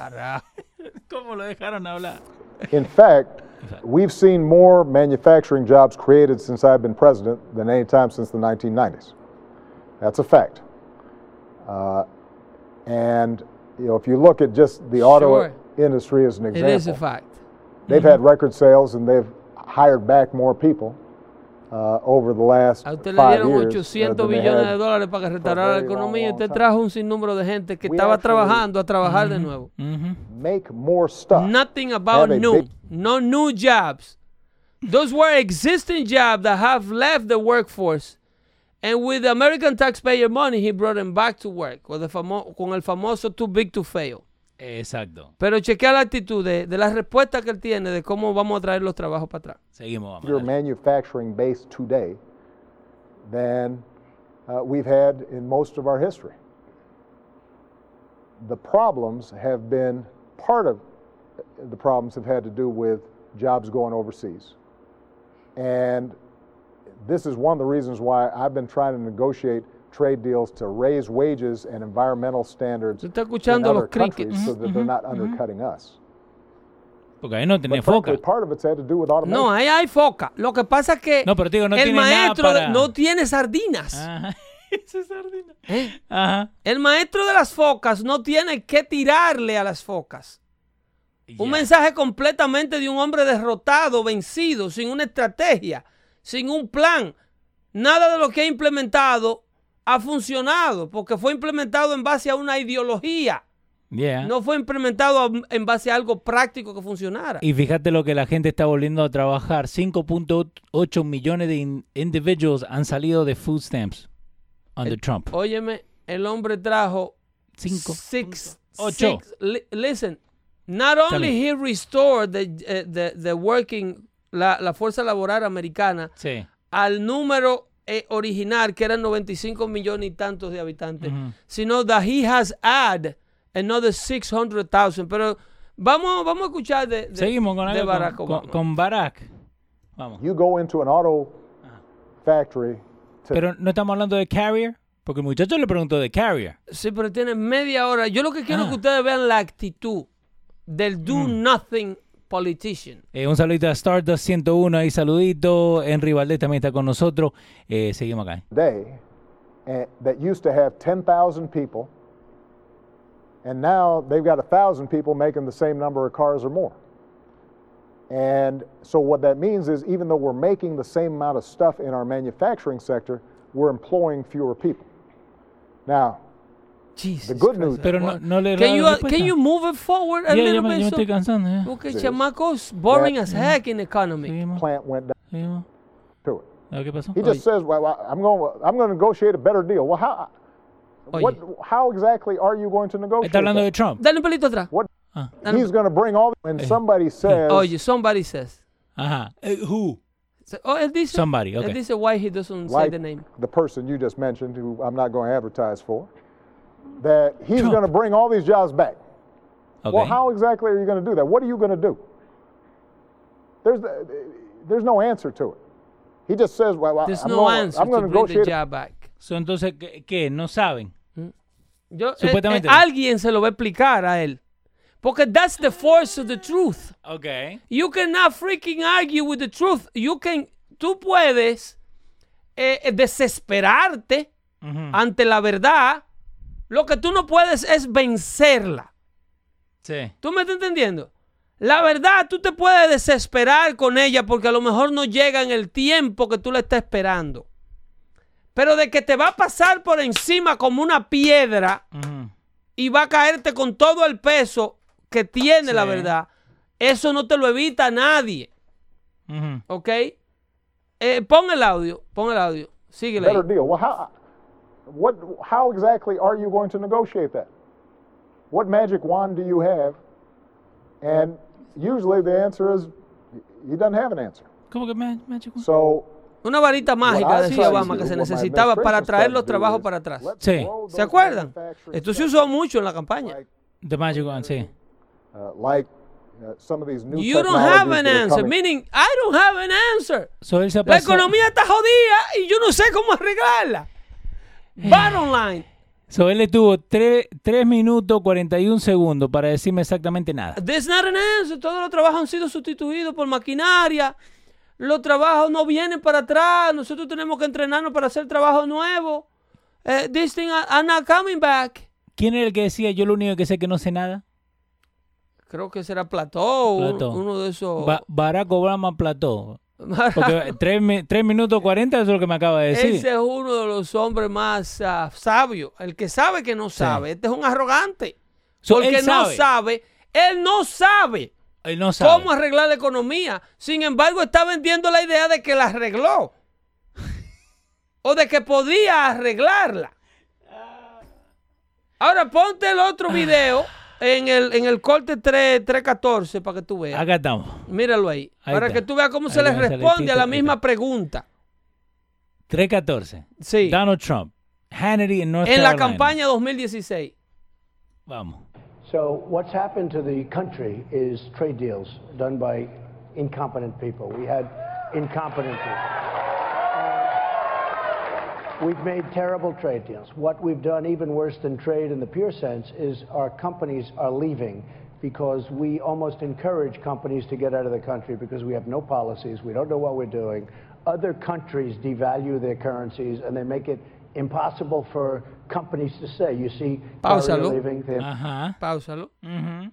Carajo. ¿Cómo lo dejaron hablar? in fact, we've seen more manufacturing jobs created since I've been president than any time since the 1990s. That's a fact. Uh, and you know, if you look at just the auto Sure. industry as an example, is a fact. they've had record sales and they've hired back more people uh, over the last A usted le dieron years. uh, 800 than they billones had de dólares para que restaurara la economía y usted trajo un sinnúmero de gente que We estaba trabajando a trabajar de nuevo. Ujú. make more stuff. Nothing about new. No new jobs. Those were existing jobs that have left the workforce. And with American taxpayer money, he brought them back to work con el famoso too big to fail. Exacto. Pero chequea la actitud de, de la respuesta que él tiene de cómo vamos a traer los trabajos para atrás. Seguimos, vamos. bigger dale. manufacturing base today than uh, we've had in most of our history. The problems have been part of the problems have had to do with jobs going overseas. And this is one of the reasons why I've been trying to negotiate trade deals to raise wages and environmental standards in escuchando other los crickets. countries so that they're not undercutting us. Porque ahí no tiene foca. part of it's had to do with automation. No, ahí hay foca. Lo que pasa es que No, pero digo, no el tiene nada maestro de- para- no tiene sardinas. Ajá. Esa sardina. ¿eh? Ajá. El maestro de las focas no tiene que tirarle a las focas. Un Ya. mensaje completamente de un hombre derrotado, vencido, sin una estrategia, sin un plan. Nada de lo que ha implementado ha funcionado, porque fue implementado en base a una ideología. Yeah. No fue implementado en base a algo práctico que funcionara. Y fíjate lo que la gente está volviendo a trabajar. 5.8 millones de in- individuals han salido de food stamps under Trump. Óyeme, el hombre trajo Cinco. six, Ocho. six- li- listen, not only he restored the, eh, the, the working, la, la fuerza laboral americana Sí. al número eh, original, que eran 95 millones y tantos de habitantes, sino that he has add another 600,000. Pero vamos, vamos a escuchar de, de- Seguimos con, de Barack con, Obama. con- con Barack. Vamos. You go into an auto factory to Pero no estamos hablando de Carrier, porque el muchacho le preguntó de Carrier. Sí, pero tiene media hora. Yo lo que quiero Ah. es que ustedes vean la actitud del do Mm. nothing politician. Eh, un saludito a Stardust 101, ahí saludito. Henry Valdés también está con nosotros. Eh, seguimos acá. day eh, that used to have 10,000 people, and now they've got 1,000 people making the same number of cars or more. And so what that means is even though we're making the same amount of stuff in our manufacturing sector, we're employing fewer people. Now, Jesus the good Christ. news, Pero no, no le Can you, uh, can you move it forward a Ya, ya little me, bit? ya me so- estoy cansando. Ya. Porque chamacos boring as heck in economy. Seguimos, plant went down seguimos. to it. ¿Qué pasó? He just says, well, I'm going, I'm going to negotiate a better deal. Well, how, what, how exactly are you going to negotiate Está hablando de? Trump. Dale un pelito atrás. What, Ah. he's going to bring all, when somebody says, Oye, somebody says. Ajá. Eh, who? Oh, él dice. Somebody, Él okay. dice why he doesn't say the name. the person you just mentioned, who I'm not going to advertise for, that he's going to bring all these jobs back. Okay. Well, how exactly are you going to do that? What are you going to do? There's, there's no answer to it. He just says, well, There's I'm no going, answer I'm to going to bring the job back. So, entonces, ¿qué, qué? ¿No saben? Yo, eh, Supuestamente. eh, alguien se lo va a explicar a él. Porque that's the force of the truth. Ok. You cannot freaking argue with the truth. You can, tú puedes eh, eh, desesperarte ante la verdad. Lo que tú no puedes es vencerla. Sí. ¿Tú me estás entendiendo? La verdad, tú te puedes desesperar con ella porque a lo mejor no llega en el tiempo que tú le estás esperando. Pero de que te va a pasar por encima como una piedra y va a caerte con todo el peso que tiene la verdad, eso no te lo evita nadie. ¿Ok? Eh, pon el audio, pon el audio. Síguele. ahí. better deal. Well, how, what, how exactly are you going to negotiate that? What magic wand do you have? And usually the answer is he doesn't have an answer. ¿Cómo que me chico? So Una varita mágica, decía Obama, que se necesitaba para traer los trabajos para atrás. Sí. ¿Se acuerdan? Esto se usó mucho en la campaña. The Magic One, sí. uh, like uh, some of these new You don't have an answer, meaning I don't have an answer. So, La economía está jodida y yo no sé cómo arreglarla. Bottom line, So, él le tuvo 3, minutos 41 segundos para decirme exactamente nada. there's not an answer. Todos los trabajos han sido sustituidos por maquinaria. Los trabajos no vienen para atrás. Nosotros tenemos que entrenarnos para hacer trabajo nuevo. Eh, these things are, not coming back. ¿Quién era el que decía yo lo único que sé que no sé nada? Creo que será Plató, Plató. uno de esos. Ba- Barack Obama plató. Porque 3, minutos 40 eso es lo que me acaba de decir. Ese es uno de los hombres más ah, sabios. El que sabe que no sabe. Este es un arrogante. So, Porque él no sabe. sabe. Él no sabe Él no sabe. cómo arreglar la economía. Sin embargo, está vendiendo la idea de que la arregló. o de que podía arreglarla. Ahora ponte el otro video en el, en el corte 3, 314 para que tú veas. Acá estamos. Míralo ahí. Ahí para está. que tú veas cómo Ahí se les responde a la misma está. pregunta. 314. Sí. Donald Trump. Hannity en North En la Carolina. campaña 2016. Vamos. So what's happened to the country is trade deals done by incompetent people. We had incompetent people. And We've made terrible trade deals. What we've done, even worse than trade in the pure sense, is our companies are leaving because we almost encourage companies to get out of the country because we have no policies, we don't know what we're doing. Other countries devalue their currencies and they make it impossible for companies to say. You see, Korea Páusalo. leaving, they have Ajá. Páusalo. Ujú.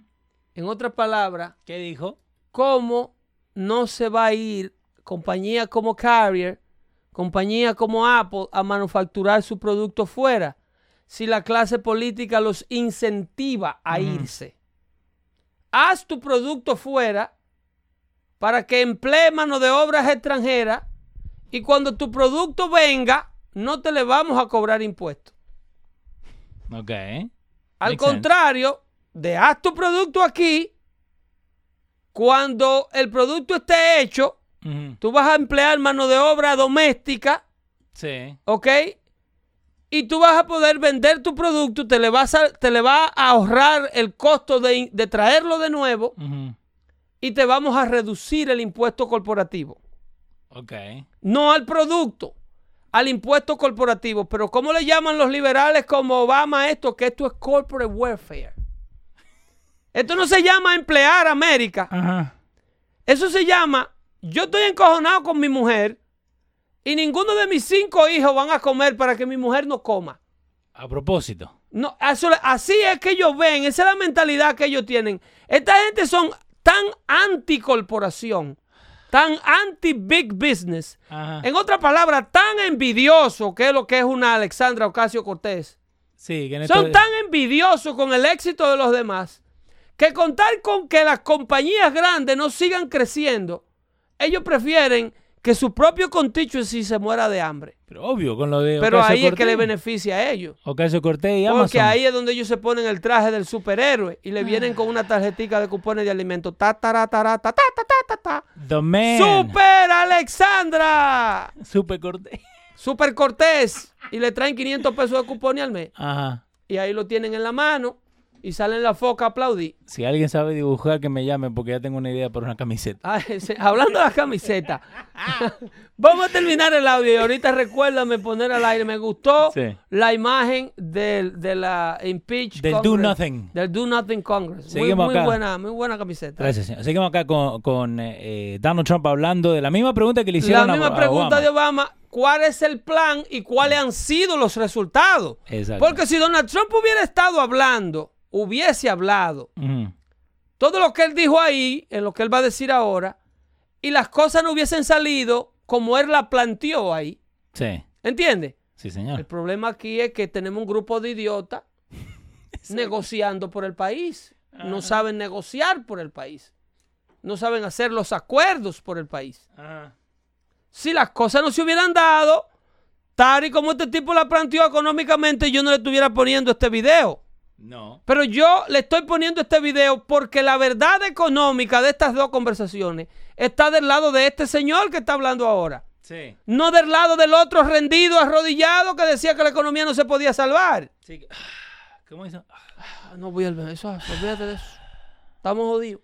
En otras palabras, ¿Qué dijo? ¿cómo no se va a ir compañía como Carrier, compañía como Apple a manufacturar su producto fuera si la clase política los incentiva a irse? Haz tu producto fuera para que emplee mano de obras extranjeras y cuando tu producto venga, no te le vamos a cobrar impuestos. Ok. Al Makes contrario, de haz tu producto aquí, cuando el producto esté hecho, Tú vas a emplear mano de obra doméstica, Sí. ¿ok? Y tú vas a poder vender tu producto, te le, vas a, te le va a ahorrar el costo de, de traerlo de nuevo y te vamos a reducir el impuesto corporativo. Ok. No al producto, al impuesto corporativo. Pero ¿cómo le llaman los liberales como Obama esto? Que esto es corporate welfare. Esto no se llama emplear América. Eso se llama, yo estoy encojonado con mi mujer y ninguno de mis cinco hijos van a comer para que mi mujer no coma. A propósito. No, eso- así es que ellos ven, esa es la mentalidad que ellos tienen. Esta gente son tan anticorporación, tan anti-big business, Ajá. en otra palabra, tan envidioso que es lo que es una Alexandra Ocasio Cortés. Sí, que Son esto- tan envidiosos con el éxito de los demás que contar con que las compañías grandes no sigan creciendo, ellos prefieren que su propio constituency se muera de hambre. Pero obvio, con lo de Pero Ocasio ahí es que le beneficia a ellos. Ocasio Cortés y Porque Amazon. ahí es donde ellos se ponen el traje del superhéroe y le vienen con una tarjetita de cupones de alimentos. Ta, tara, ta, ta, ta, ta, ta, ta. The Man. ¡Super Alexandra! Super Cortés. Super Cortés. Y le traen 500 pesos de cupones al mes. Ajá. Y ahí lo tienen en la mano y salen la foca a aplaudir. Si alguien sabe dibujar, que me llame porque ya tengo una idea para una camiseta. Ah, ese- hablando de las camisetas, vamos a terminar el audio y ahorita recuérdame poner al aire. Me gustó Sí. la imagen del, de la Impeach Del Do Nothing. Del Do Nothing Congress. Muy, Seguimos muy acá. buena, muy buena camiseta. Gracias, señor. Seguimos acá con, con, eh, eh, Donald Trump hablando de la misma pregunta que le hicieron La a- misma a pregunta Obama. de Obama, ¿cuál es el plan y cuáles han sido los resultados? Exacto. Porque si Donald Trump hubiera estado hablando, hubiese hablado todo lo que él dijo ahí, en lo que él va a decir ahora, y las cosas no hubiesen salido como él la planteó ahí. Sí, ¿Entiendes? sí, El señor. problema aquí es que tenemos un grupo de idiotas negociando por el país. No saben negociar por el país. No saben hacer los acuerdos por el país. Si las cosas no se hubieran dado, tal y como este tipo la planteó económicamente, yo no le estuviera poniendo este video. No. Pero yo le estoy poniendo este video porque la verdad económica de estas dos conversaciones está del lado de este señor que está hablando ahora. Sí. No del lado del otro rendido, arrodillado, que decía que la economía no se podía salvar. sí. ¿Cómo hizo? Ah, No voy a eso, olvídate de eso. Estamos jodidos.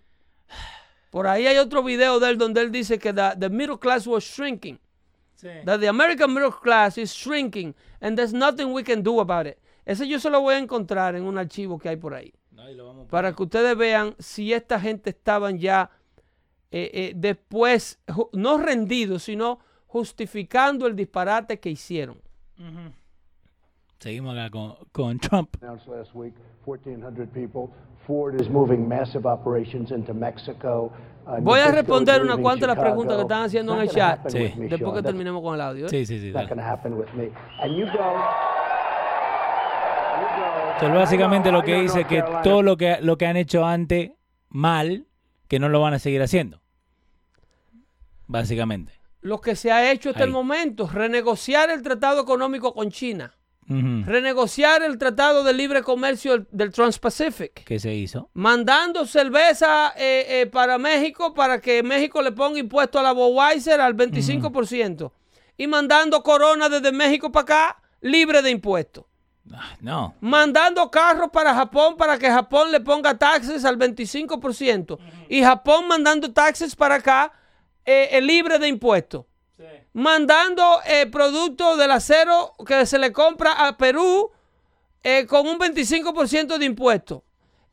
Por ahí hay otro video de él donde él dice que the, the middle class was shrinking. Sí. That the American middle class is shrinking and there's nothing we can do about it. Ese yo se lo voy a encontrar en un archivo que hay por ahí. Lo vamos Para que ustedes vean si esta gente estaban ya eh, eh, después, no rendidos, sino justificando el disparate que hicieron. Seguimos acá con, con Trump. announced last week 1,400 people. Ford is moving massive operations into Mexico. Uh, Voy a responder unas cuantas de las preguntas que están haciendo en el chat Sí. después Sean. que terminemos con el audio. ¿eh? Sí, sí, Entonces, básicamente lo que dice North que todo lo que, lo que han hecho antes mal, que no lo van a seguir haciendo. Básicamente. Lo que se ha hecho hasta Ahí. el momento, renegociar el tratado económico con China, renegociar el tratado de libre comercio del, del Trans-Pacific, ¿Qué se hizo? mandando cerveza eh, eh, para México para que México le ponga impuesto a la Budweiser al 25% y mandando Corona desde México para acá libre de impuestos. Ah, no. mandando carros para Japón para que Japón le ponga taxes al 25% y Japón mandando taxes para acá eh, libre de impuestos. Mandando eh, productos del acero que se le compra a Perú eh, con un 25% de impuestos.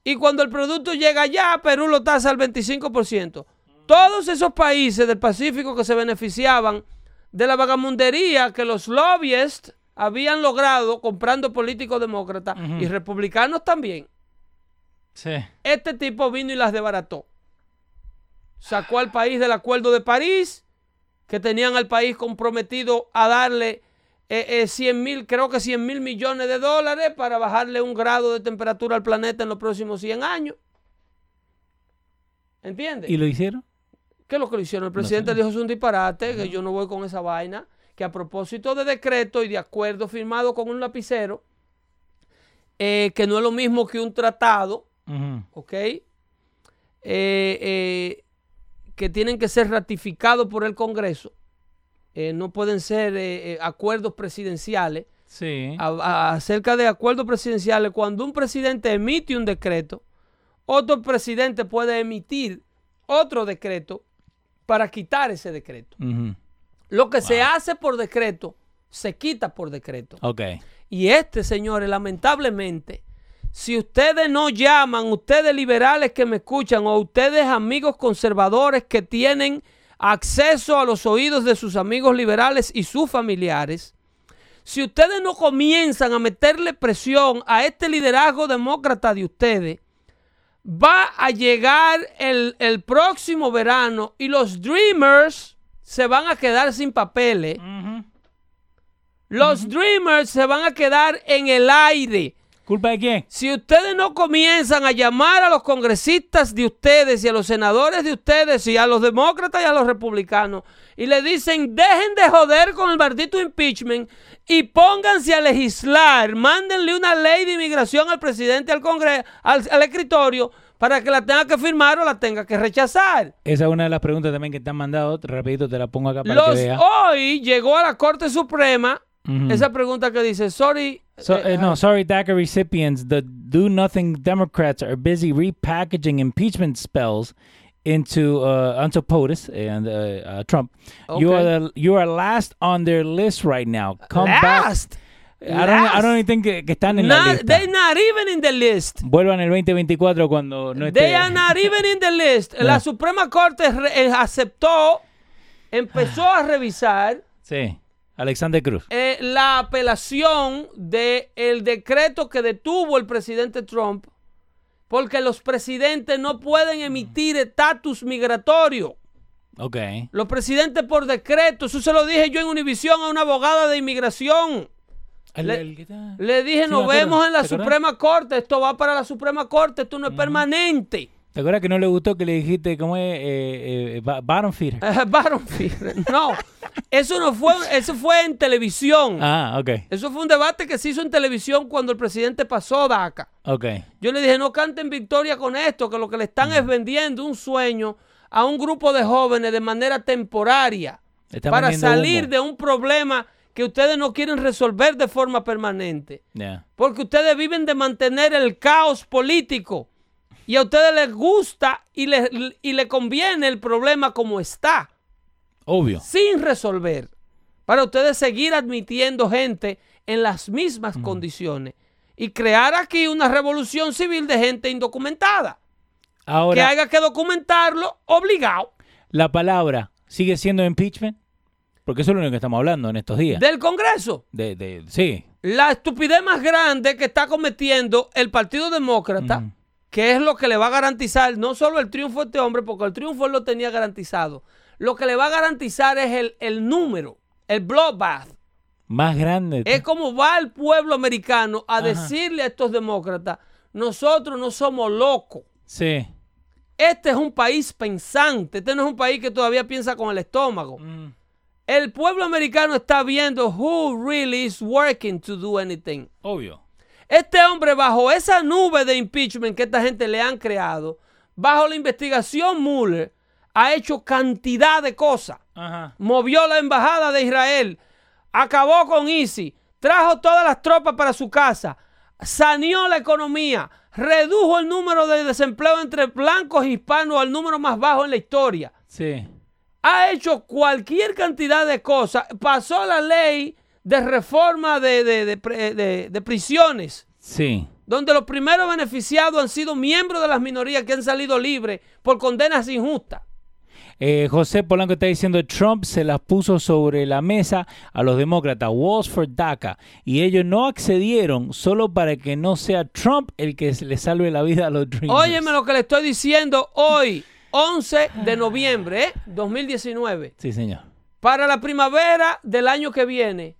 Y cuando el producto llega allá, Perú lo tasa al 25%. Todos esos países del Pacífico que se beneficiaban de la vagamundería que los lobbyists habían logrado comprando políticos demócratas y republicanos también. Sí. Este tipo vino y las desbarató. Sacó al país del Acuerdo de París, que tenían al país comprometido a darle eh, eh, 100 mil, creo que 100 mil millones de dólares para bajarle un grado de temperatura al planeta en los próximos 100 años. ¿Entiendes? ¿Y lo hicieron? ¿Qué es lo que le hicieron? El presidente dijo es un disparate, que yo no voy con esa vaina, que a propósito de decreto y de acuerdo firmado con un lapicero, eh, que no es lo mismo que un tratado. ¿ok? Eh, eh, que tienen que ser ratificados por el Congreso. No pueden ser acuerdos presidenciales. Sí. A- a- acerca de acuerdos presidenciales, cuando un presidente emite un decreto, otro presidente puede emitir otro decreto para quitar ese decreto. Ujú. Lo que se hace por decreto, se quita por decreto. Y este, señores, lamentablemente, si ustedes no llaman, ustedes liberales que me escuchan o ustedes amigos conservadores que tienen acceso a los oídos de sus amigos liberales y sus familiares, si ustedes no comienzan a meterle presión a este liderazgo demócrata de ustedes va a llegar el, el próximo verano y los Dreamers se van a quedar sin papeles. Los Dreamers se van a quedar en el aire. ¿Culpa de quién? Si ustedes no comienzan a llamar a los congresistas de ustedes y a los senadores de ustedes y a los demócratas y a los republicanos y le dicen dejen de joder con el maldito impeachment y pónganse a legislar, mándenle una ley de inmigración al presidente al Congreso, al, al escritorio para que la tenga que firmar o la tenga que rechazar. Esa es una de las preguntas también que te han mandado. Rapidito te la pongo acá para Los, que veas. hoy llegó a la Corte Suprema Ujú. esa pregunta que dice, sorry, So, eh, uh, no, sorry, DACA recipients. The do nothing Democrats are busy repackaging impeachment spells into uh, onto POTUS and uh, uh, Trump. You are the, you are last on their list right now. Come Last. back. I don't, I don't even think que, que están en la not, lista. they're not even in the list. Vuelvan el 2024 cuando no esté. They are not even in the list. La Yeah. Suprema Corte eh, aceptó, empezó a revisar Sí, Alexander Cruz. eh, la apelación del el decreto que detuvo el presidente Trump, porque los presidentes no pueden emitir estatus migratorio. Ok. Los presidentes por decreto, eso se lo dije yo en Univisión a una abogada de inmigración. Le- dije, Sí, nos vemos en la. Suprema Corte, esto va para la Suprema Corte, esto no es permanente. ¿Te acuerdas que no le gustó que le dijiste cómo es eh, eh, ba- bottom feeder? Eh, Baron Feeder. No, eso no fue, eso fue en televisión. Ah, ok. Eso fue un debate que se hizo en televisión cuando el presidente pasó DACA. Ok. Yo le dije, no canten victoria con esto, que lo que le están es vendiendo un sueño a un grupo de jóvenes de manera temporaria para salir humo. de un problema que ustedes no quieren resolver de forma permanente. Yeah. Porque ustedes viven de mantener el caos político. Y a ustedes les gusta y les, y le conviene el problema como está, Obvio. sin resolver. Para ustedes seguir admitiendo gente en las mismas condiciones. Y crear aquí una revolución civil de gente indocumentada. que Ahora, haya que documentarlo obligado. la palabra sigue siendo impeachment. Porque eso es lo único que estamos hablando en estos días. Del Congreso. De, de- sí. La estupidez más grande que está cometiendo el Partido Demócrata, que es lo que le va a garantizar no solo el triunfo a este hombre, porque el triunfo él lo tenía garantizado. Lo que le va a garantizar es el, el número, el bloodbath. Más grande. Es como va el pueblo americano a Ajá. decirle a estos demócratas, nosotros no somos locos. Sí. Este es un país pensante. Este no es un país que todavía piensa con el estómago. El pueblo americano está viendo who really is working to do anything. Obvio. Este hombre, bajo esa nube de impeachment que esta gente le han creado, bajo la investigación Mueller, ha hecho cantidad de cosas. Ajá. Movió la embajada de Israel, acabó con ISIS, trajo todas las tropas para su casa, saneó la economía, redujo el número de desempleo entre blancos y hispanos al número más bajo en la historia Sí. Ha hecho cualquier cantidad de cosas. Pasó la ley de reforma de, de- de prisiones, Sí. donde los primeros beneficiados han sido miembros de las minorías que han salido libres por condenas injustas. Eh, José Polanco está diciendo Trump se las puso sobre la mesa a los demócratas, Walls for DACA, y ellos no accedieron solo para que no sea Trump el que le salve la vida a los Dreamers. Óyeme lo que le estoy diciendo hoy, 11 de noviembre, ¿eh? 2019. Sí, señor. Para la primavera del año que viene,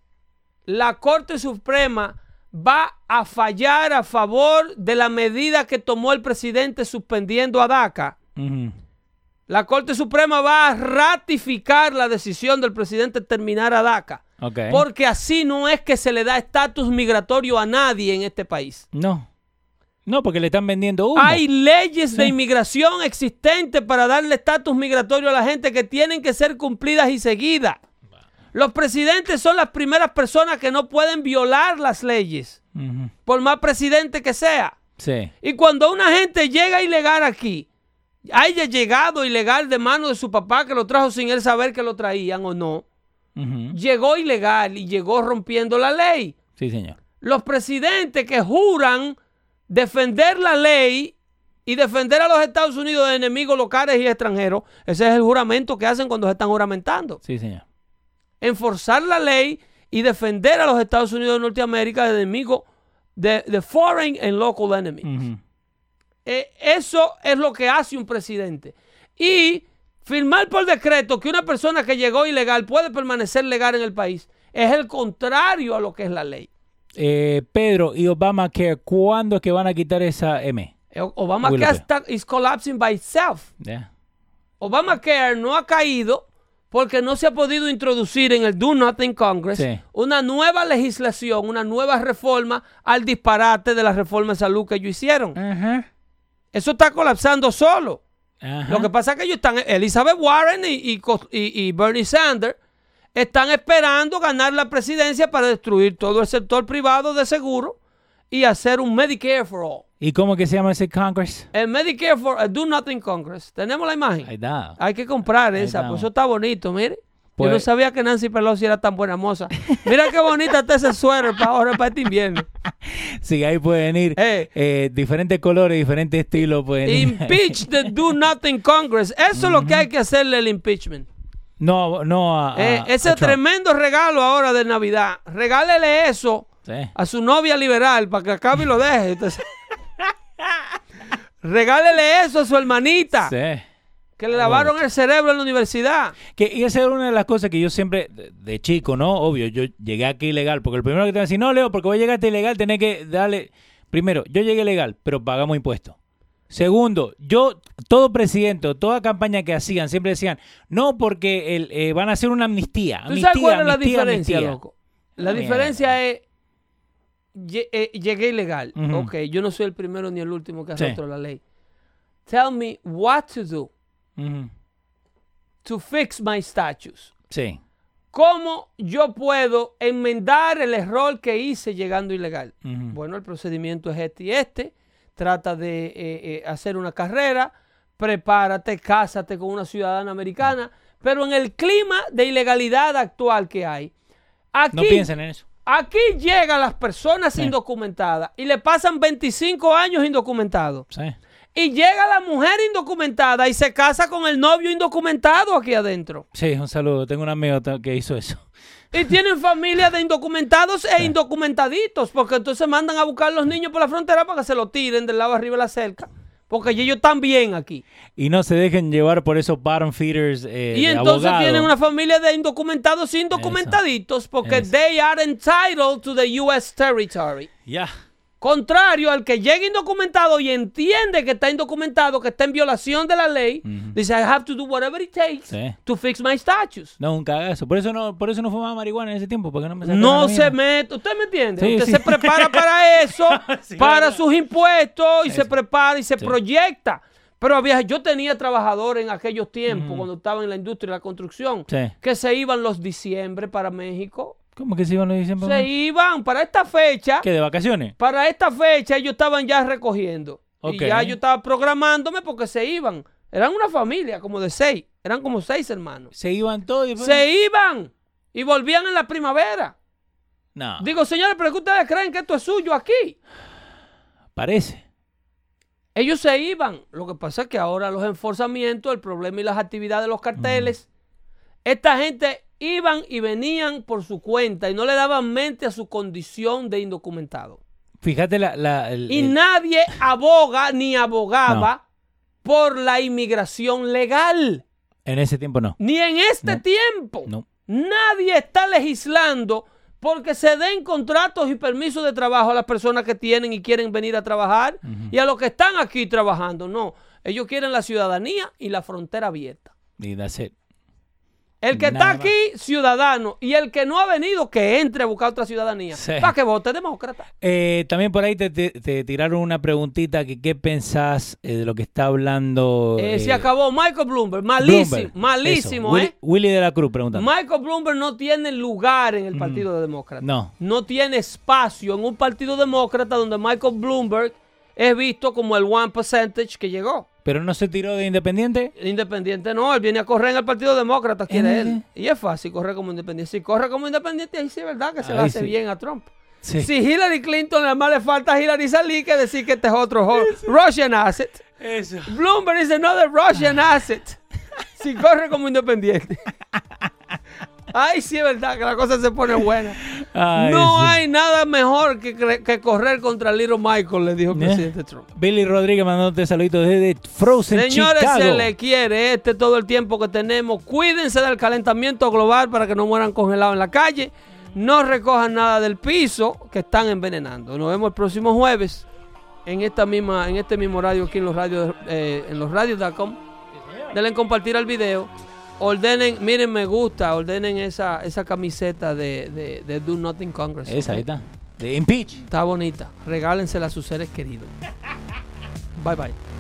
la Corte Suprema va a fallar a favor de la medida que tomó el presidente suspendiendo a DACA. La Corte Suprema va a ratificar la decisión del presidente de terminar a DACA. Ok. Porque así no es que se le da estatus migratorio a nadie en este país. No. No, porque le están vendiendo humo. Hay leyes de inmigración existentes para darle estatus migratorio a la gente que tienen que ser cumplidas y seguidas. Los presidentes son las primeras personas que no pueden violar las leyes, por más presidente que sea. Sí. Y cuando una gente llega ilegal aquí, haya llegado ilegal de mano de su papá que lo trajo sin él saber que lo traían o no, llegó ilegal y llegó rompiendo la ley. Sí, señor. Los presidentes que juran defender la ley y defender a los Estados Unidos de enemigos locales y extranjeros, ese es el juramento que hacen cuando se están juramentando. Sí, señor. Enforzar la ley y defender a los Estados Unidos de Norteamérica de enemigos de, de foreign and local enemy. Ujú. eh, eso es lo que hace un presidente. Y firmar por decreto que una persona que llegó ilegal puede permanecer legal en el país es el contrario a lo que es la ley. Eh, Pedro, ¿y Obamacare cuándo es que van a quitar esa M? Eh, Obamacare está is collapsing by itself. Yeah. Obamacare no ha caído porque no se ha podido introducir en el Do Nothing Congress Sí. una nueva legislación, una nueva reforma al disparate de la reforma de salud que ellos hicieron. Eso está colapsando solo. Lo que pasa es que ellos están, Elizabeth Warren y Bernie Sanders están esperando ganar la presidencia para destruir todo el sector privado de seguro y hacer un Medicare for All. ¿Y cómo que se llama ese Congress? El Medicare for el Do Nothing Congress. ¿Tenemos la imagen? Ahí está. Hay que comprar Ahí esa, pues eso está bonito, mire. Yo Pues- no sabía que Nancy Pelosi era tan buena moza. Mira qué bonita está ese suéter para ahora, para este invierno. Sí, ahí pueden ir Eh. eh, diferentes colores, diferentes estilos. Pueden ir. Impeach the Do Nothing Congress. Eso es lo que hay que hacerle el impeachment. No, no a, a- Eh, ese a Trump. tremendo regalo ahora de Navidad. Regálele eso Sí. a su novia liberal para que acabe y lo deje. Entonces- Regálele eso a su hermanita Sí. que le lavaron el cerebro en la universidad. Que, y esa era una de las cosas que yo siempre, de, de chico, ¿no? Obvio, yo llegué aquí ilegal, porque el primero que te van a decir, no, Leo, porque voy a llegar ilegal, tenés que darle... Primero, yo llegué legal, pero pagamos impuestos. Segundo, yo, todo presidente, toda campaña que hacían, siempre decían, no, porque el, eh, van a hacer una amnistía. ¿Tú sabes cuál es la diferencia, amnistía". loco? La diferencia es. eh, llegué ilegal. Ujú. Ok, yo no soy el primero ni el último que Sí. arrastro la ley. Tell me what to do to fix my status. Sí. ¿Cómo yo puedo enmendar el error que hice llegando ilegal? Bueno, el procedimiento es este y este. Trata de eh, eh, hacer una carrera, prepárate, cásate con una ciudadana americana. Pero en el clima de ilegalidad actual que hay, aquí, No piensen en eso. aquí llegan las personas Sí. indocumentadas y le pasan 25 años indocumentados. Sí. Y llega la mujer indocumentada y se casa con el novio indocumentado aquí adentro. Sí, un saludo. Tengo un amigo que hizo eso. Y tienen familias de indocumentados e indocumentaditos, porque entonces mandan a buscar los niños por la frontera para que se lo tiren del lado arriba de la cerca, porque ellos están bien aquí. Y no se dejen llevar por esos bottom feeders eh, y entonces abogado. tienen una familia de indocumentados e indocumentaditos, porque Eso. they are entitled to the U.S. territory. Ya. Contrario al que llega indocumentado y entiende que está indocumentado, que está en violación de la ley, dice, I have to do whatever it takes Sí. to fix my status. No, un cagazo. Por eso no, por eso no fumaba marihuana en ese tiempo, porque no me No se mete, ¿usted me entiende? Sí, usted sí. se prepara para eso, para verdad. sus impuestos y se prepara y se proyecta. Pero había, yo tenía trabajadores en aquellos tiempos, cuando estaba en la industria de la construcción, que se iban los diciembre para México. ¿Cómo que se iban los diciembre? Se iban para esta fecha. ¿Qué, de vacaciones? Para esta fecha ellos estaban ya recogiendo. Ok. Y ya yo estaba programándome porque se iban. Eran una familia como de seis. Eran como seis hermanos. Se iban todos y Se iban y volvían en la primavera. No, Digo, señores, pero es que ustedes creen que esto es suyo aquí. parece. Ellos se iban. Lo que pasa es que ahora los enforzamientos, el problema y las actividades de los carteles, esta gente iban y venían por su cuenta y no le daban mente a su condición de indocumentado. Fíjate la... la- el- Y el- nadie aboga ni abogaba por la inmigración legal. en ese tiempo no. Ni en este No. tiempo. No. Nadie está legislando porque se den contratos y permisos de trabajo a las personas que tienen y quieren venir a trabajar y a los que están aquí trabajando. No, ellos quieren la ciudadanía y la frontera abierta. Y that's it. El que Nada está aquí, ciudadano, y el que no ha venido, que entre a buscar otra ciudadanía. Sí. Para que vote demócrata. Eh, también por ahí te, te- te tiraron una preguntita que qué pensás eh, de lo que está hablando... Eh, eh, se acabó Michael Bloomberg. Malísimo, Bloomberg. malísimo, Willy, ¿eh? Willy de la Cruz preguntando. Michael Bloomberg no tiene lugar en el Partido Demócrata. No. No tiene espacio en un Partido Demócrata donde Michael Bloomberg es visto como el one percentage que llegó. Pero no se tiró de independiente. Independiente no, él viene a correr en el Partido Demócrata, quiere Eh. él. Y es fácil correr como independiente. Si corre como independiente, ahí sí es verdad que se le hace sí. bien a Trump. Sí. Si Hillary Clinton nada más le falta a Hillary salir que decir que este es otro Russian asset. Eso. Bloomberg is another Russian asset. Si corre como independiente. Ay, sí es verdad que la cosa se pone buena. Ay, no sí. hay nada mejor que, correr contra Little Michael, le dijo el ¿Eh? presidente Trump. Billy Rodríguez mandándote saluditos desde Frozen Señores, Chicago. se le quiere este todo el tiempo que tenemos. Cuídense del calentamiento global para que no mueran congelados en la calle. No recojan nada del piso que están envenenando. Nos vemos el próximo jueves en esta misma, en este mismo radio aquí en los radios, eh, en los radios.com. Denle compartir al video. Ordenen, miren, me gusta, ordenen esa, esa camiseta de, de, de Do Nothing Congress. Esa, ahí está. De Impeach. Está bonita. Regálensela a sus seres queridos. Bye bye.